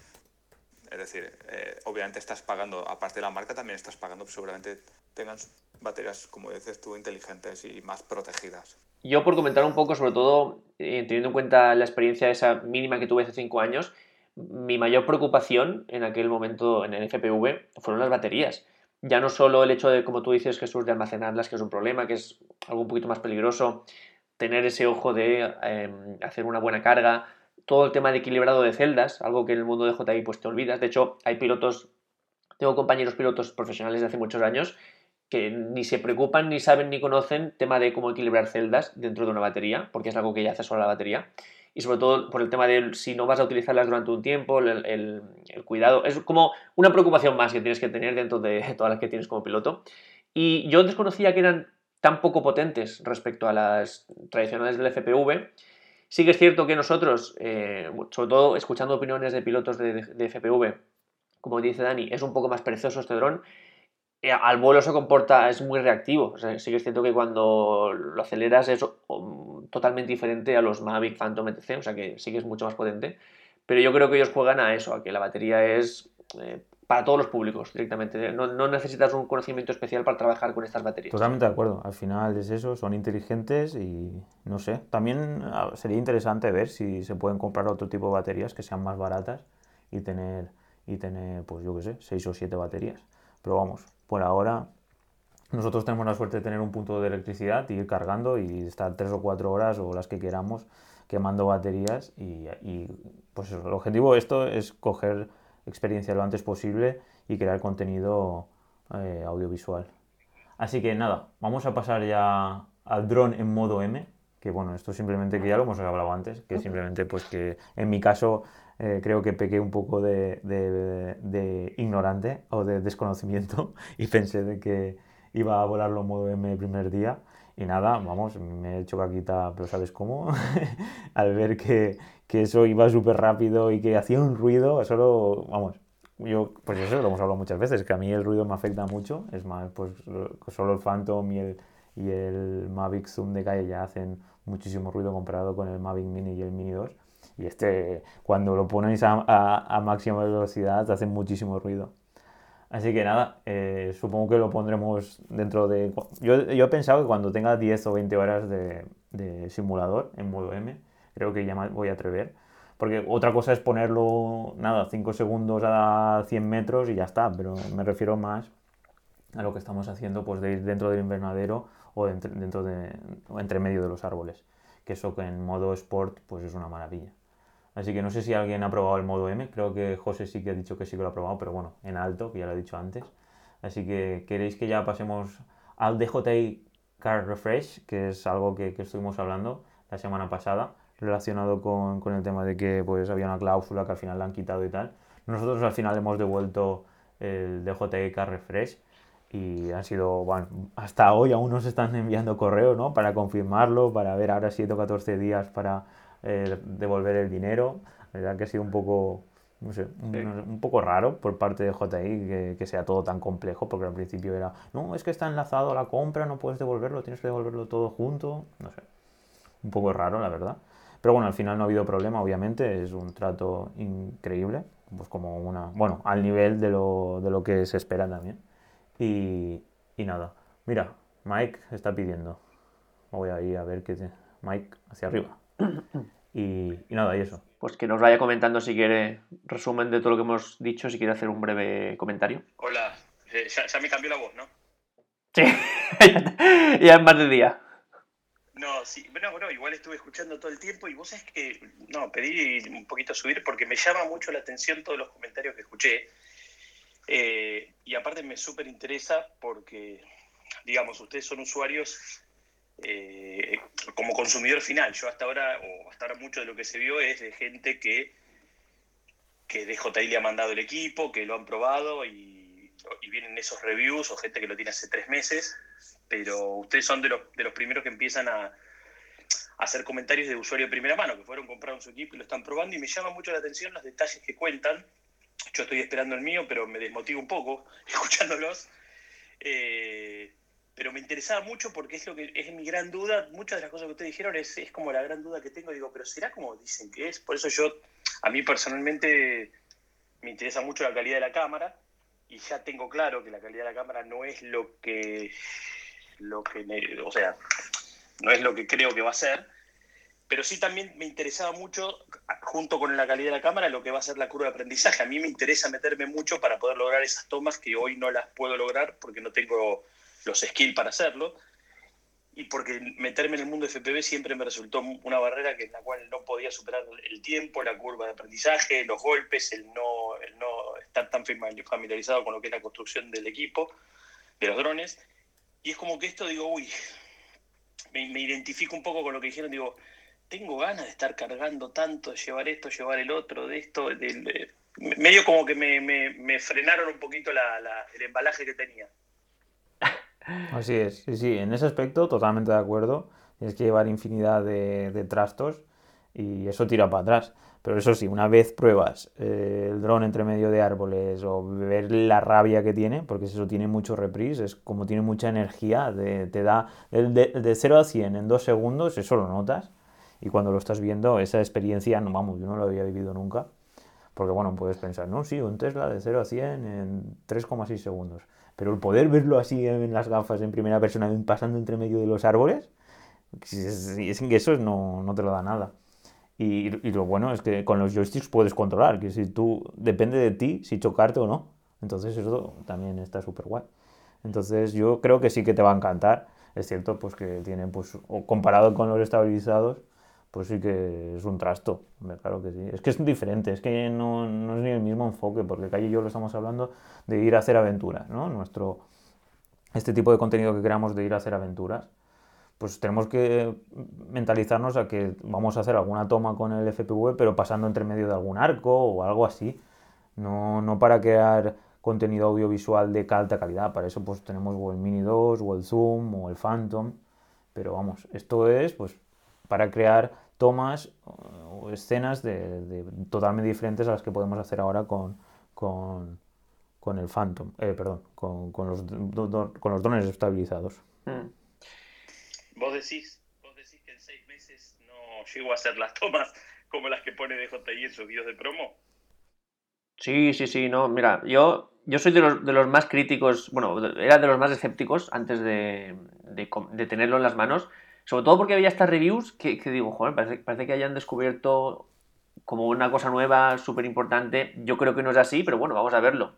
Es decir, eh, obviamente estás pagando, aparte de la marca, también estás pagando, pues seguramente tengan baterías, como dices tú, inteligentes y más protegidas. Yo por comentar un poco, sobre todo eh, teniendo en cuenta la experiencia esa mínima que tuve hace cinco años, mi mayor preocupación en aquel momento en el FPV fueron las baterías ya no solo el hecho de, como tú dices, Jesús, de almacenarlas, que es un problema, que es algo un poquito más peligroso, tener ese ojo de em, hacer una buena carga, todo el tema de equilibrado de celdas, algo que en el mundo de JI pues te olvidas. De hecho, hay pilotos, tengo compañeros pilotos profesionales de hace muchos años que ni se preocupan, ni saben, ni conocen tema de cómo equilibrar celdas dentro de una batería, porque es algo que ya hace solo la batería y sobre todo por el tema de si no vas a utilizarlas durante un tiempo, el, el, cuidado. Es como una preocupación más que tienes que tener dentro de todas las que tienes como piloto. Y yo desconocía que eran tan poco potentes respecto a las tradicionales del FPV. Sí que es cierto que nosotros, eh, sobre todo escuchando opiniones de pilotos de, FPV, como dice Dani, es un poco más perezoso este dron. Eh, al vuelo se comporta, es muy reactivo. Sí que es cierto que cuando lo aceleras es totalmente diferente a los Mavic Phantom etc. O sea que sí que es mucho más potente. Pero yo creo que ellos juegan a eso, a que la batería es eh, para todos los públicos directamente. No, no, necesitas un conocimiento especial para trabajar con estas baterías. Totalmente de acuerdo. Al final es eso, son inteligentes y no sé. También ah, sería interesante ver si se pueden comprar otro tipo de baterías que sean más baratas y tener, y tener pues yo qué sé, seis o siete baterías. Pero vamos, por ahora nosotros tenemos la suerte de tener un punto de electricidad y ir cargando y estar tres o cuatro horas o las que queramos quemando baterías y, pues el objetivo de esto es coger experiencia lo antes posible y crear contenido eh, audiovisual. Así que nada, vamos a pasar ya al dron en modo M, que bueno, esto simplemente que ya lo hemos hablado antes, que simplemente pues que en mi caso eh, creo que pequé un poco de, de, ignorante o de desconocimiento y pensé de que iba a volarlo en modo M el primer día. Y nada, vamos, me he hecho caquita, pero ¿sabes cómo? Al ver que, que eso iba súper rápido y que hacía un ruido, solo, vamos, yo, pues eso lo hemos hablado muchas veces, que a mí el ruido me afecta mucho. Es más, pues solo el Phantom y el, y el Mavic Zoom de calle ya hacen muchísimo ruido comparado con el Mavic Mini y el Mini 2 y este, cuando lo ponéis a, a, máxima velocidad, hace muchísimo ruido. Así que nada, eh, supongo que lo pondremos dentro de... Yo, he pensado que cuando tenga 10 o 20 horas de, de, simulador en modo M, creo que ya me voy a atrever. Porque otra cosa es ponerlo, nada, 5 segundos a 100 metros y ya está, pero me refiero más a lo que estamos haciendo pues de ir dentro del invernadero o dentro, dentro de, o entre medio de los árboles. Que eso en modo sport pues es una maravilla. Así que no sé si alguien ha probado el modo M. Creo que José sí que ha dicho que sí que lo ha probado, pero bueno, en alto, que ya lo he dicho antes. Así que queréis que ya pasemos al DJI Car Refresh, que es algo que, que estuvimos hablando la semana pasada, relacionado con, con, el tema de que pues había una cláusula que al final la han quitado y tal. Nosotros al final hemos devuelto el DJI Car Refresh y han sido, bueno, hasta hoy aún nos están enviando correos, ¿no? Para confirmarlo, para ver ahora 7 o 14 días para eh, devolver el dinero. La verdad que ha sido un poco, no sé, un, poco raro por parte de JI que, sea todo tan complejo, porque al principio era, no, es que está enlazado a la compra, no puedes devolverlo, tienes que devolverlo todo junto, no sé, un poco raro, la verdad. Pero bueno, al final no ha habido problema, obviamente, es un trato increíble, pues como una, bueno, al nivel de lo, de lo que se espera también. Y, y nada, mira, Mike está pidiendo. Voy a ir a ver qué... Mike, hacia arriba. Y, nada, y eso. Pues que nos vaya comentando si quiere resumen de todo lo que hemos dicho, si quiere hacer un breve comentario. Hola, eh, ya, me cambió la voz, ¿no? Sí, ya es más de día. No, sí, bueno, bueno, igual estuve escuchando todo el tiempo y vos es que, no, pedí un poquito subir porque me llama mucho la atención todos los comentarios que escuché. Eh, y aparte me súper interesa porque, digamos, ustedes son usuarios eh, como consumidor final. Yo hasta ahora, o hasta ahora mucho de lo que se vio es de gente que, que DJI le ha mandado el equipo, que lo han probado y, vienen esos reviews o gente que lo tiene hace tres meses, pero ustedes son de los, de los primeros que empiezan a, a hacer comentarios de usuario de primera mano, que fueron compraron su equipo y lo están probando y me llama mucho la atención los detalles que cuentan. Yo estoy esperando el mío, pero me desmotivo un poco escuchándolos. Eh, pero me interesaba mucho porque es lo que es mi gran duda. Muchas de las cosas que ustedes dijeron es, es como la gran duda que tengo. Digo, pero ¿será como dicen que es? Por eso yo, a mí personalmente, me interesa mucho la calidad de la cámara y ya tengo claro que la calidad de la cámara no es lo que, lo que o sea, no es lo que creo que va a ser. Pero sí también me interesaba mucho, junto con la calidad de la cámara, lo que va a ser la curva de aprendizaje. A mí me interesa meterme mucho para poder lograr esas tomas que hoy no las puedo lograr porque no tengo los skills para hacerlo. Y porque meterme en el mundo FPV siempre me resultó una barrera que en la cual no podía superar el tiempo, la curva de aprendizaje, los golpes, el no, el no estar tan familiarizado con lo que es la construcción del equipo, de los drones. Y es como que esto digo, uy, me, me identifico un poco con lo que dijeron, digo, tengo ganas de estar cargando tanto, de llevar esto, llevar el otro, de esto, de- medio como que me, me- me frenaron un poquito la- la- el embalaje que tenía. Así es, sí, sí, en ese aspecto totalmente de acuerdo. Tienes que llevar infinidad de, de trastos y eso tira para atrás. Pero eso sí, una vez pruebas eh, el dron entre medio de árboles o ver la rabia que tiene, porque eso tiene mucho reprise, es como tiene mucha energía, de- te da de, de, de 0 a 100 en dos segundos, eso lo notas. Y cuando lo estás viendo, esa experiencia, no vamos, yo no lo había vivido nunca. Porque bueno, puedes pensar, no, sí, un Tesla de 0 a 100 en 3,6 segundos. Pero el poder verlo así en las gafas en primera persona pasando entre medio de los árboles, es, que eso no, no te lo da nada. Y, y lo bueno es que con los joysticks puedes controlar, que si tú, depende de ti si chocarte o no. Entonces eso también está súper guay. Entonces yo creo que sí que te va a encantar. Es cierto pues que tienen, pues, comparado con los estabilizados, pues sí que es un trasto, claro que sí. Es que es diferente, es que no, no es ni el mismo enfoque, porque Calle y yo lo estamos hablando de ir a hacer aventuras, ¿no? Nuestro, este tipo de contenido que creamos de ir a hacer aventuras, pues tenemos que mentalizarnos a que vamos a hacer alguna toma con el FPV, pero pasando entre medio de algún arco o algo así. No, no para crear contenido audiovisual de alta calidad, para eso pues tenemos o el Mini 2 o el Zoom o el Phantom, pero vamos, esto es pues para crear tomas o escenas de, de totalmente diferentes a las que podemos hacer ahora con, con, con el Phantom, eh, perdón, con, con los, do- do- con los drones estabilizados. Mm. Vos decís, vos decís que en seis meses no llego a hacer las tomas como las que pone DJI en sus videos de promo. Sí, sí, sí, no, mira, yo, yo soy de los, de los más críticos, bueno, era de los más escépticos antes de, de com- de tenerlo en las manos, sobre todo porque había estas reviews que, que digo, joder, parece, que hayan descubierto como una cosa nueva, súper importante, yo creo que no es así, pero bueno, vamos a verlo,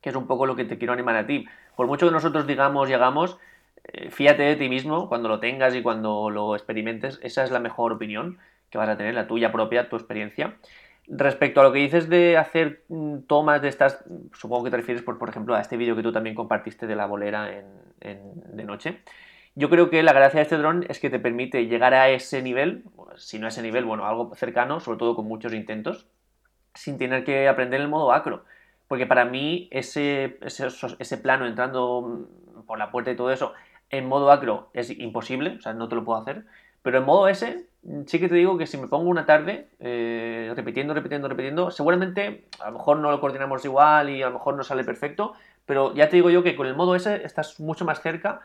que es un poco lo que te quiero animar a ti. Por mucho que nosotros digamos y hagamos, eh, fíjate de ti mismo cuando lo tengas y cuando lo experimentes, esa es la mejor opinión que vas a tener, la tuya propia, tu experiencia. Respecto a lo que dices de hacer mm, tomas de estas, supongo que te refieres, por, por ejemplo, a este vídeo que tú también compartiste de la bolera en- de noche. Yo creo que la gracia de este dron es que te permite llegar a ese nivel, si no a ese nivel, bueno, algo cercano, sobre todo con muchos intentos, sin tener que aprender el modo acro. Porque para mí ese, ese, ese plano entrando por la puerta y todo eso en modo acro es imposible, o sea, no te lo puedo hacer. Pero en modo S, sí que te digo que si me pongo una tarde eh, repitiendo, repitiendo, repitiendo, seguramente a lo mejor no lo coordinamos igual y a lo mejor no sale perfecto, pero ya te digo yo que con el modo S estás mucho más cerca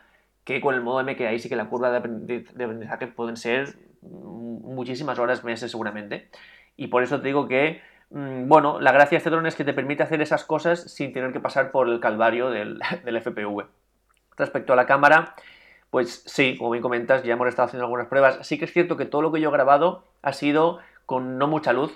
que con el modo M, que ahí sí que la curva de aprendi- de aprendizaje pueden ser muchísimas horas, meses seguramente. Y por eso te digo que, mm, bueno, la gracia de este dron es que te permite hacer esas cosas sin tener que pasar por el calvario del, del FPV. Respecto a la cámara, pues sí, como bien comentas, ya hemos estado haciendo algunas pruebas. Sí que es cierto que todo lo que yo he grabado ha sido con no mucha luz,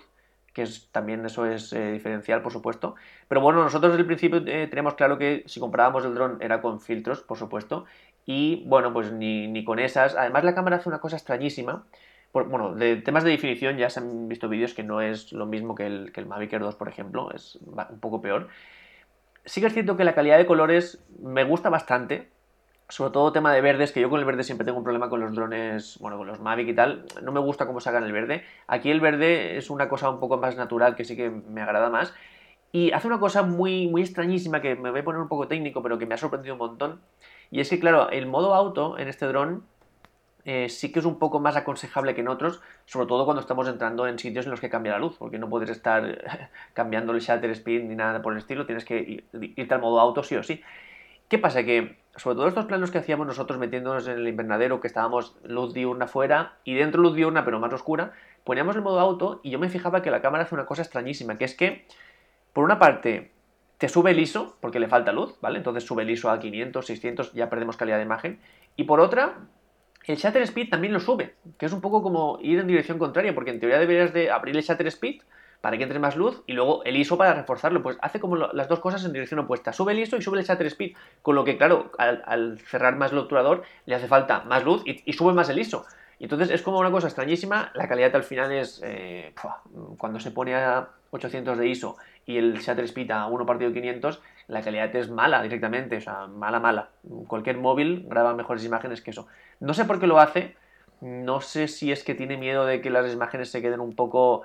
que es, también eso es eh, diferencial, por supuesto. Pero bueno, nosotros desde el principio eh, teníamos claro que si comprábamos el dron era con filtros, por supuesto. Y bueno, pues ni, ni con esas. Además, la cámara hace una cosa extrañísima. Bueno, de temas de definición ya se han visto vídeos que no es lo mismo que el, que el Mavic Air 2, por ejemplo, es un poco peor. Sí que es cierto que la calidad de colores me gusta bastante, sobre todo tema de verdes, que yo con el verde siempre tengo un problema con los drones, bueno, con los Mavic y tal, no me gusta cómo sacan el verde. Aquí el verde es una cosa un poco más natural que sí que me agrada más. Y hace una cosa muy, muy extrañísima que me voy a poner un poco técnico, pero que me ha sorprendido un montón. Y es que, claro, el modo auto en este dron eh, sí que es un poco más aconsejable que en otros, sobre todo cuando estamos entrando en sitios en los que cambia la luz, porque no puedes estar cambiando el shutter speed ni nada por el estilo, tienes que irte al modo auto sí o sí. ¿Qué pasa? Que sobre todo estos planos que hacíamos nosotros metiéndonos en el invernadero, que estábamos luz diurna fuera y dentro luz diurna pero más oscura, poníamos el modo auto y yo me fijaba que la cámara hace una cosa extrañísima, que es que, por una parte, te sube el ISO, porque le falta luz, ¿vale? Entonces sube el ISO a 500, 600, ya perdemos calidad de imagen. Y por otra, el shutter speed también lo sube, que es un poco como ir en dirección contraria, porque en teoría deberías de abrir el shutter speed para que entre más luz y luego el ISO para reforzarlo. Pues hace como las dos cosas en dirección opuesta. Sube el ISO y sube el shutter speed. Con lo que, claro, al, cerrar más el obturador le hace falta más luz y, sube más el ISO. Y entonces es como una cosa extrañísima. La calidad al final es. Eh, cuando se pone a 800 de ISO y el shutter speed a 1 partido 500, la calidad es mala directamente. O sea, mala, mala. Cualquier móvil graba mejores imágenes que eso. No sé por qué lo hace. No sé si es que tiene miedo de que las imágenes se queden un poco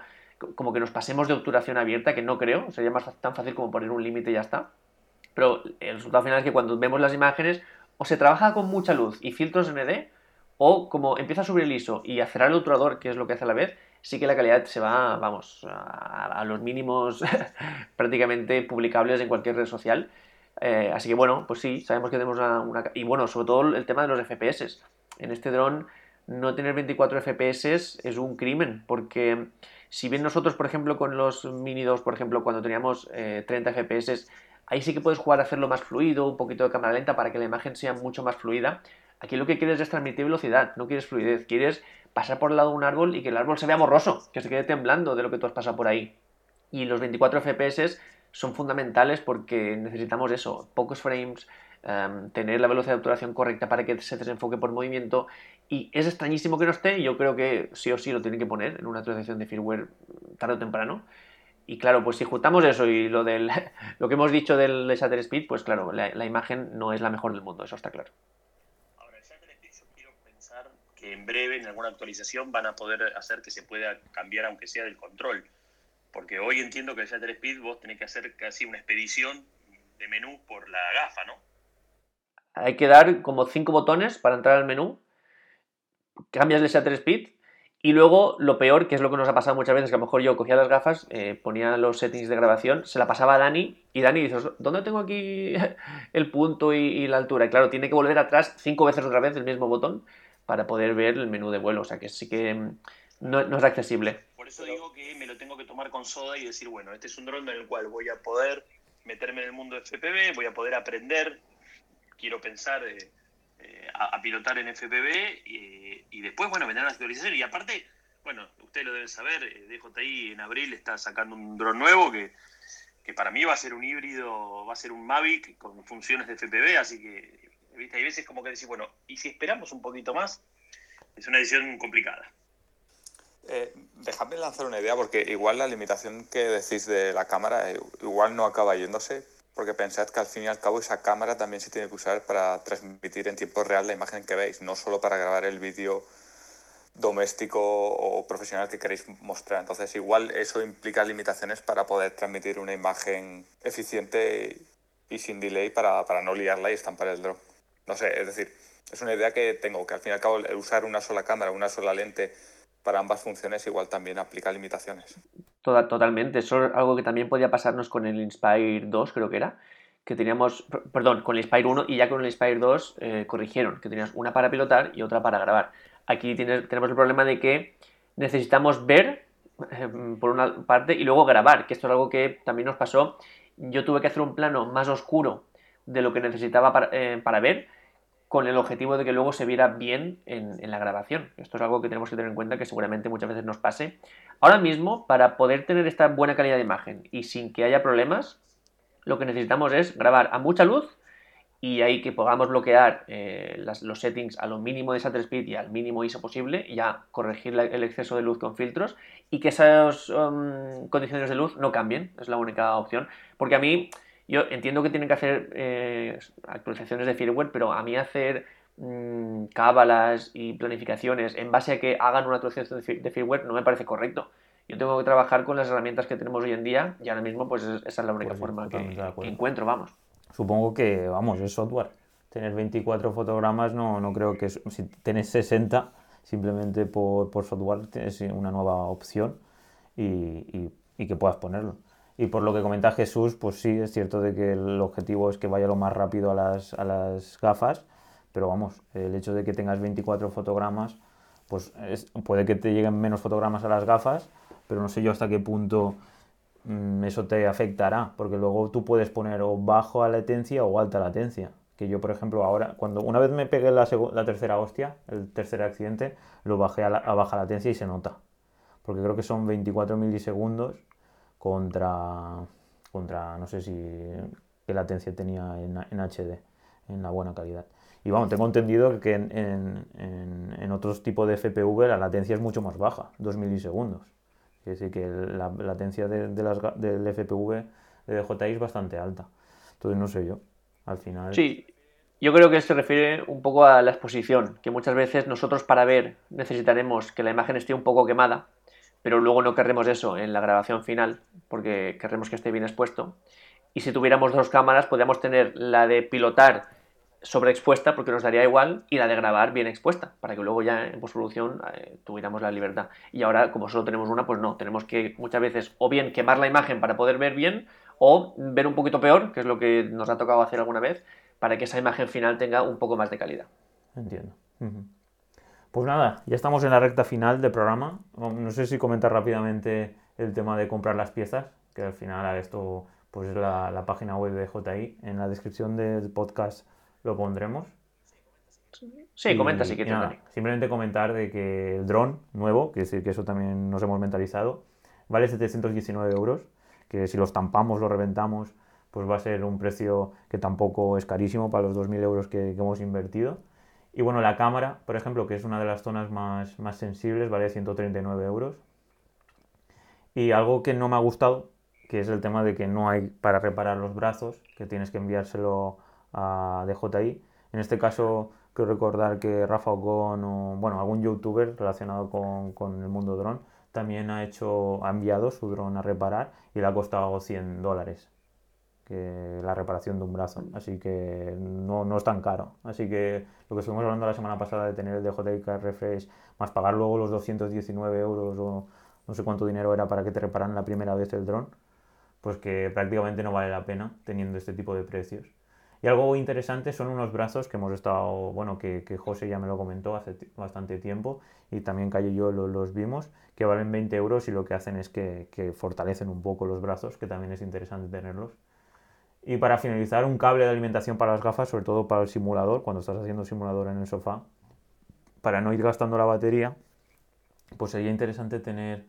como que nos pasemos de obturación abierta, que no creo, sería más tan fácil como poner un límite y ya está. Pero el resultado final es que cuando vemos las imágenes, o se trabaja con mucha luz y filtros ND, o como empieza a subir el ISO y a cerrar el obturador, que es lo que hace a la vez, sí que la calidad se va, vamos, a, los mínimos prácticamente publicables en cualquier red social. Eh, así que bueno, pues sí, sabemos que tenemos una, Y bueno, sobre todo el tema de los FPS. En este dron no tener 24 FPS es un crimen, porque si bien nosotros, por ejemplo, con los Mini 2, por ejemplo, cuando teníamos 30 eh, FPS, ahí sí que puedes jugar a hacerlo más fluido, un poquito de cámara lenta para que la imagen sea mucho más fluida. Aquí lo que quieres es transmitir velocidad, no quieres fluidez, quieres pasar por el lado de un árbol y que el árbol se vea borroso, que se quede temblando de lo que tú has pasado por ahí. Y los 24 FPS son fundamentales porque necesitamos eso, pocos frames, em, tener la velocidad de obturación correcta para que se desenfoque por movimiento y es extrañísimo que no esté, yo creo que sí o sí lo tienen que poner en una actualización de firmware tarde o temprano. Y claro, pues si juntamos eso y lo del lo que hemos dicho del shutter speed, pues claro, la, imagen no es la mejor del mundo, eso está claro. Ahora, el shutter speed yo quiero pensar en breve, en alguna actualización, van a poder hacer que se pueda cambiar aunque sea del control. Porque hoy entiendo que el shutter speed vos tenés que hacer casi una expedición de menú por la gafa, ¿no? Hay que dar como cinco botones para entrar al menú cambias el shutter speed y luego lo peor, que es lo que nos ha pasado muchas veces, que a lo mejor yo cogía las gafas, eh, ponía los settings de grabación, se la pasaba a Dani y Dani dice, ¿dónde tengo aquí el punto y, la altura? Y claro, tiene que volver atrás cinco veces otra vez el mismo botón para poder ver el menú de vuelo, o sea que sí que mm, no, es accesible. Por eso digo que me lo tengo que tomar con soda y decir, bueno, este es un dron en el cual voy a poder meterme en el mundo de FPV, voy a poder aprender, quiero pensar... Eh, eh, a, pilotar en FPV y, después, bueno, vendrán las actualizaciones. Y aparte, bueno, ustedes lo deben saber, eh, DJI en abril está sacando un dron nuevo que, que para mí va a ser un híbrido, va a ser un Mavic con funciones de FPV, así que ¿viste? hay veces como que decir, bueno, ¿y si esperamos un poquito más? Es una decisión complicada. Eh, dejadme lanzar una idea, porque igual la limitación que decís de la cámara eh, igual no acaba yéndose, porque pensad que al fin y al cabo esa cámara también se tiene que usar para transmitir en tiempo real la imagen que veis, no solo para grabar el vídeo doméstico o profesional que queréis mostrar. Entonces igual eso implica limitaciones para poder transmitir una imagen eficiente y sin delay para, para no liarla y estampar el drone. No sé, es decir, es una idea que tengo, que al fin y al cabo usar una sola cámara, una sola lente para ambas funciones igual también aplica limitaciones totalmente. Eso es algo que también podía pasarnos con el Inspire 2, creo que era. Que teníamos, perdón, con el Inspire 1 y ya con el Inspire 2 eh, corrigieron, que tenías una para pilotar y otra para grabar. Aquí tenemos el problema de que necesitamos ver eh, por una parte y luego grabar, que esto es algo que también nos pasó. Yo tuve que hacer un plano más oscuro de lo que necesitaba para, eh, para ver, con el objetivo de que luego se viera bien en, la grabación. Esto es algo que tenemos que tener en cuenta que seguramente muchas veces nos pase. Ahora mismo, para poder tener esta buena calidad de imagen y sin que haya problemas, lo que necesitamos es grabar a mucha luz y ahí que podamos bloquear eh, los settings a lo mínimo de shutter speed y al mínimo ISO posible y ya corregir el exceso de luz con filtros y que esas um, condiciones de luz no cambien, es la única opción. Porque a mí Yo entiendo que tienen que hacer eh, actualizaciones de firmware, pero a mí hacer mmm, cábalas y planificaciones en base a que hagan una actualización de firmware no me parece correcto. Yo tengo que trabajar con las herramientas que tenemos hoy en día y ahora mismo pues esa es la única Pues sí, forma que, encuentro, vamos. Supongo que, vamos, es software. Tener 24 fotogramas no, no creo que... Si tienes 60, simplemente por, por software tienes una nueva opción y, y- y que puedas ponerlo. Y por lo que comenta Jesús, pues sí, es cierto de que el objetivo es que vaya lo más rápido a las, a las gafas, pero vamos, el hecho de que tengas 24 fotogramas, pues es- puede que te lleguen menos fotogramas a las gafas, pero no sé yo hasta qué punto mm, eso te afectará, porque luego tú puedes poner o bajo a latencia o alta latencia. Que yo, por ejemplo, ahora, cuando una vez me pegué la, la tercera hostia, el tercer accidente, lo bajé a, la- a baja latencia y se nota. Porque creo que son 24 milisegundos contra, contra no sé si qué latencia tenía en, en HD, en la buena calidad. Y vamos, tengo entendido que en, en- en- otros tipos de FPV la latencia es mucho más baja, 2 milisegundos. Quiere decir que la latencia de, de las del FPV de DJI es bastante alta. Entonces no sé yo, al final... Sí, yo creo que se refiere un poco a la exposición, que muchas veces nosotros para ver necesitaremos que la imagen esté un poco quemada, pero luego no querremos eso en la grabación final, porque querremos que esté bien expuesto. Y si tuviéramos dos cámaras, podríamos tener la de pilotar sobreexpuesta, porque nos daría igual, y la de grabar bien expuesta, para que luego ya en postproducción eh, tuviéramos la libertad. Y ahora, como solo tenemos una, pues no, tenemos que muchas veces o bien quemar la imagen para poder ver bien, o ver un poquito peor, que es lo que nos ha tocado hacer alguna vez, para que esa imagen final tenga un poco más de calidad. Entiendo. Pues nada, ya estamos en la recta final del programa. No sé si comentar rápidamente el tema de comprar las piezas, que al final esto pues es la, la página web de JI. En la descripción del podcast lo pondremos. Sí, Y- comenta si quieres, nada. Simplemente comentar de que el dron nuevo, que decir que eso también nos hemos mentalizado, vale 719 euros, que si los tampamos, los reventamos, pues va a ser un precio que tampoco es carísimo para los 2.000 euros que, que hemos invertido. Y bueno, la cámara, por ejemplo, que es una de las zonas más, más sensibles, vale 139 euros. Y algo que no me ha gustado, que es el tema de que no hay para reparar los brazos, que tienes que enviárselo a DJI. En este caso, quiero recordar que Rafa Ocon o bueno, algún youtuber relacionado con, con el mundo dron también ha hecho, ha enviado su dron a reparar y le ha costado 100 dólares que la reparación de un brazo. Así que no, no es tan caro. Así que lo que estuvimos hablando la semana pasada de tener el DJI Car Refresh más pagar luego los 219 euros o no sé cuánto dinero era para que te repararan la primera vez el dron, pues que prácticamente no vale la pena teniendo este tipo de precios. Y algo interesante son unos brazos que hemos estado, bueno, que, que José ya me lo comentó hace bastante tiempo y también Cayo y yo lo- los vimos, que valen 20 euros y lo que hacen es que, que fortalecen un poco los brazos, que también es interesante tenerlos. Y para finalizar, un cable de alimentación para las gafas, sobre todo para el simulador, cuando estás haciendo simulador en el sofá, para no ir gastando la batería, pues sería interesante tener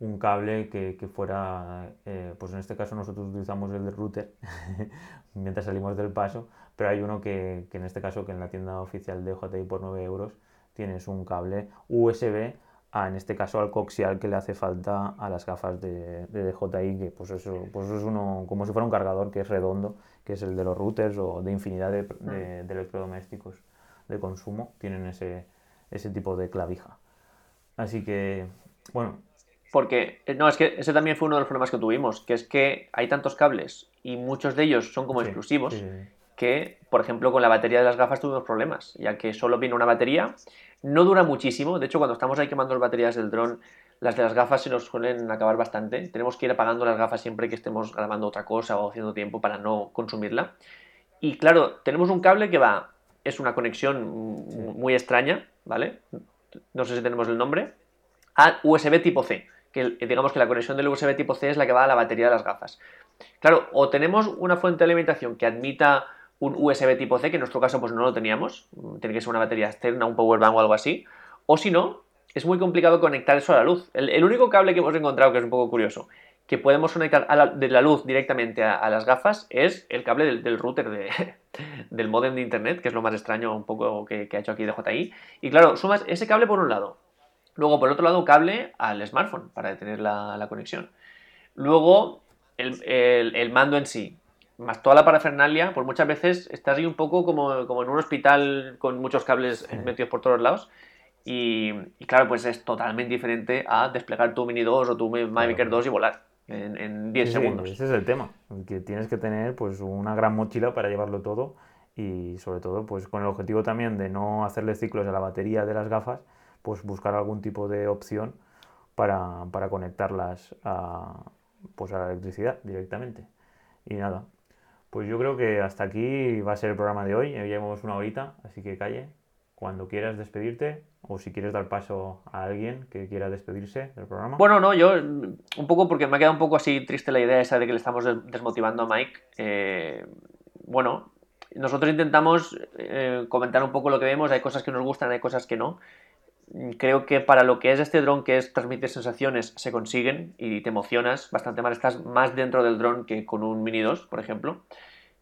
un cable que, que fuera, eh, pues en este caso nosotros utilizamos el de router mientras salimos del paso, pero hay uno que, que en este caso que en la tienda oficial de JI por 9 euros tienes un cable USB a, en este caso al coaxial que le hace falta a las gafas de, de DJI, que pues eso, pues es uno como si fuera un cargador que es redondo, que es el de los routers o de infinidad de, de- de electrodomésticos de consumo, tienen ese, ese tipo de clavija. Así que, bueno, Porque, eh, no, es que ese también fue uno de los problemas que tuvimos, que es que hay tantos cables y muchos de ellos son como sí, exclusivos, sí, sí, sí. Que, por ejemplo, con la batería de las gafas tuvimos problemas, ya que solo viene una batería, no dura muchísimo, de hecho cuando estamos ahí quemando las baterías del dron, las de las gafas se nos suelen acabar bastante, tenemos que ir apagando las gafas siempre que estemos grabando otra cosa o haciendo tiempo para no consumirla. Y claro, tenemos un cable que va, es una conexión muy extraña, ¿vale? No sé si tenemos el nombre, a USB tipo C, que digamos que la conexión del USB tipo C es la que va a la batería de las gafas. Claro, o tenemos una fuente de alimentación que admita un USB tipo C, que en nuestro caso pues no lo teníamos, tiene que ser una batería externa, un power bank o algo así, o si no, es muy complicado conectar eso a la luz. El, único cable que hemos encontrado, que es un poco curioso, que podemos conectar la- de la luz directamente a, las gafas es el cable del, router de, del modem de internet, que es lo más extraño un poco que, ha hecho aquí DJI. Y claro, sumas ese cable por un lado, luego por otro lado cable al smartphone para tener la, la conexión. Luego el- el mando en sí, más toda la parafernalia, pues muchas veces estás ahí un poco como, como en un hospital con muchos cables metidos por todos lados. Y, claro, pues es totalmente diferente a desplegar tu Mini 2 o tu Mavic Air 2 y volar en, 10 segundos. ese es el tema, que tienes que tener pues una gran mochila para llevarlo todo y sobre todo pues con el objetivo también de no hacerle ciclos a la batería de las gafas, pues buscar algún tipo de opción para, para conectarlas a, pues a la electricidad directamente. Y nada, pues yo creo que hasta aquí va a ser el programa de hoy. Ya llevamos una horita, así que calle. Cuando quieras despedirte o si quieres dar paso a alguien que quiera despedirse del programa. Bueno, no, yo un poco porque me ha quedado un poco así triste la idea esa de que le estamos desmotivando a Mike. Eh, bueno, nosotros intentamos eh, comentar un poco lo que vemos. Hay cosas que nos gustan, hay cosas que no creo que para lo que es este dron, que es transmitir sensaciones, se consiguen y te emocionas bastante más. Estás más dentro del dron que con un Mini 2, por ejemplo.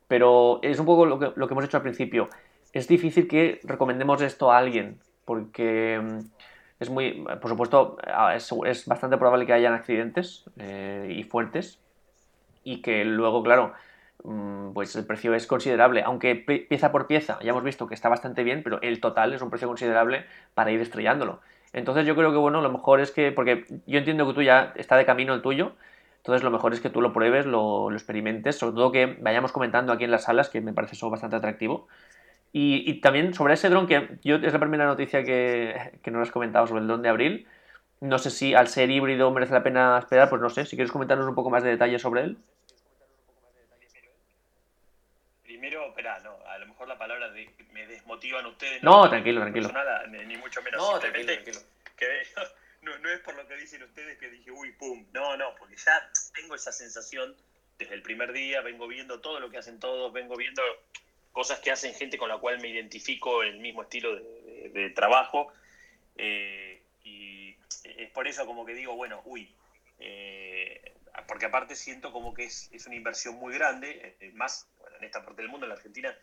Pero es un poco lo que, lo que hemos hecho al principio. Es difícil que recomendemos esto a alguien, porque mm, es muy, por supuesto, es, bastante probable que hayan accidentes eh, y fuertes. Y que luego, claro, pues el precio es considerable, aunque pieza por pieza ya hemos visto que está bastante bien, pero el total es un precio considerable para ir estrellándolo. Entonces yo creo que bueno, lo mejor es que, porque yo entiendo que tú ya está de camino el tuyo, entonces lo mejor es que tú lo pruebes, lo, experimentes, sobre todo que vayamos comentando aquí en las salas, que me parece eso bastante atractivo. Y, también sobre ese dron, que yo es la primera noticia que, que nos has comentado sobre el dron de abril. No sé si al ser híbrido merece la pena esperar, pues no sé, si quieres comentarnos un poco más de detalles sobre él. Primero, espera, no, a lo mejor la palabra de, me desmotivan ustedes. No, tranquilo, tranquilo. ni, mucho menos. No, tranquilo, tranquilo. Que, no, no, es por lo que dicen ustedes que dije, uy, pum. No, no, porque ya tengo esa sensación desde el primer día, vengo viendo todo lo que hacen todos, vengo viendo cosas que hacen gente con la cual me identifico en el mismo estilo de, trabajo. Eh, y es por eso como que digo, bueno, uy, eh, porque aparte siento como que es, es una inversión muy grande, eh, más en esta parte del mundo, en la Argentina,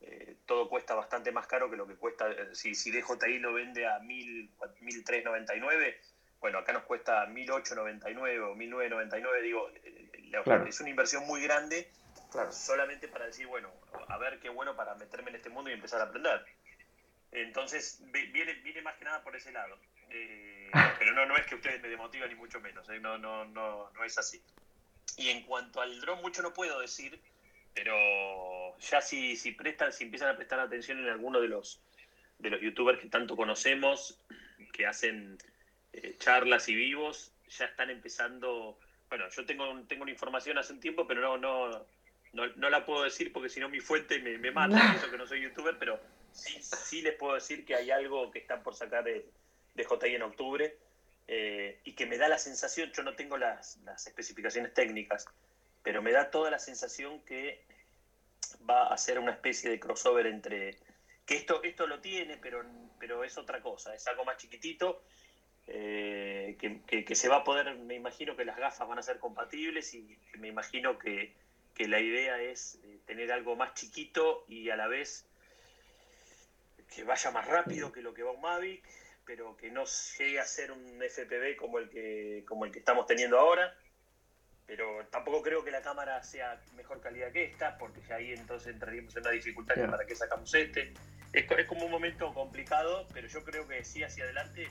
eh, todo cuesta bastante más caro que lo que cuesta, eh, si, si DJI lo vende a 1.399, bueno, acá nos cuesta 1.899 o 1.999, digo, eh, es una inversión muy grande solamente para decir, bueno, a ver qué bueno para meterme en este mundo y empezar a aprender. Entonces, viene, viene más que nada por ese lado. pero no, no es que ustedes me demotiven ni mucho menos, no, no, no, no es así. Y en cuanto al dron, mucho no puedo decir, pero ya si, si prestan, si empiezan a prestar atención en alguno de los de los youtubers que tanto conocemos, que hacen eh, charlas y vivos, ya están empezando. Bueno, yo tengo, tengo una información hace un tiempo, pero no, no, no, la puedo decir porque si no mi fuente me, me mata, eso que no soy youtuber, pero sí, sí les puedo decir que hay algo que están por sacar de, de JI en octubre eh, y que me da la sensación, yo no tengo las, las especificaciones técnicas, pero me da toda la sensación que va a ser una especie de crossover entre que esto esto lo tiene pero pero es otra cosa es algo más chiquitito eh, que, se va a poder me imagino que las gafas van a ser compatibles y me imagino que, la idea es eh, tener algo más chiquito y a la vez que vaya más rápido que lo que va un Mavic pero que no llegue a ser un FPV como el que como el que estamos teniendo ahora pero tampoco creo que la cámara sea mejor calidad que esta, porque ya ahí entonces entraríamos en una dificultad para qué sacamos este. Es, es, como un momento complicado, pero yo creo que sí hacia adelante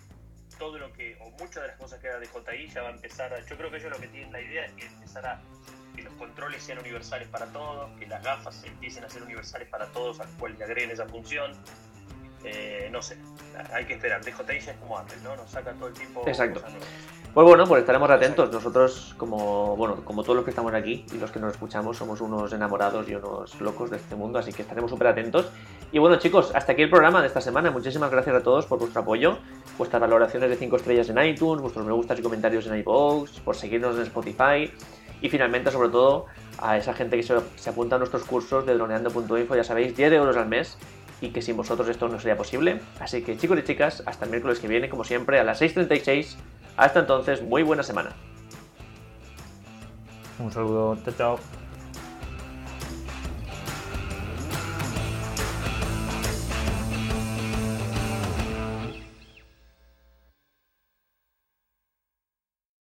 todo lo que, o muchas de las cosas que era de JI ya va a empezar a, yo creo que ellos lo que tienen la idea es que empezar a que los controles sean universales para todos, que las gafas empiecen a ser universales para todos, al cual le agreguen esa función. Eh, no sé, hay que esperar. DJI ya es como antes, ¿no? Nos saca todo el tiempo. Exacto. Pues bueno, pues estaremos atentos. Nosotros, como bueno, como todos los que estamos aquí y los que nos escuchamos, somos unos enamorados y unos locos de este mundo, así que estaremos súper atentos. Y bueno, chicos, hasta aquí el programa de esta semana. Muchísimas gracias a todos por vuestro apoyo, vuestras valoraciones de 5 estrellas en iTunes, vuestros me gustas y comentarios en iVoox, por seguirnos en Spotify y finalmente, sobre todo, a esa gente que se, se apunta a nuestros cursos de droneando.info, ya sabéis, 10 euros al mes y que sin vosotros esto no sería posible. Así que chicos y chicas, hasta el miércoles que viene, como siempre, a las 6.36 hasta entonces, muy buena semana. Un saludo, chao, chao.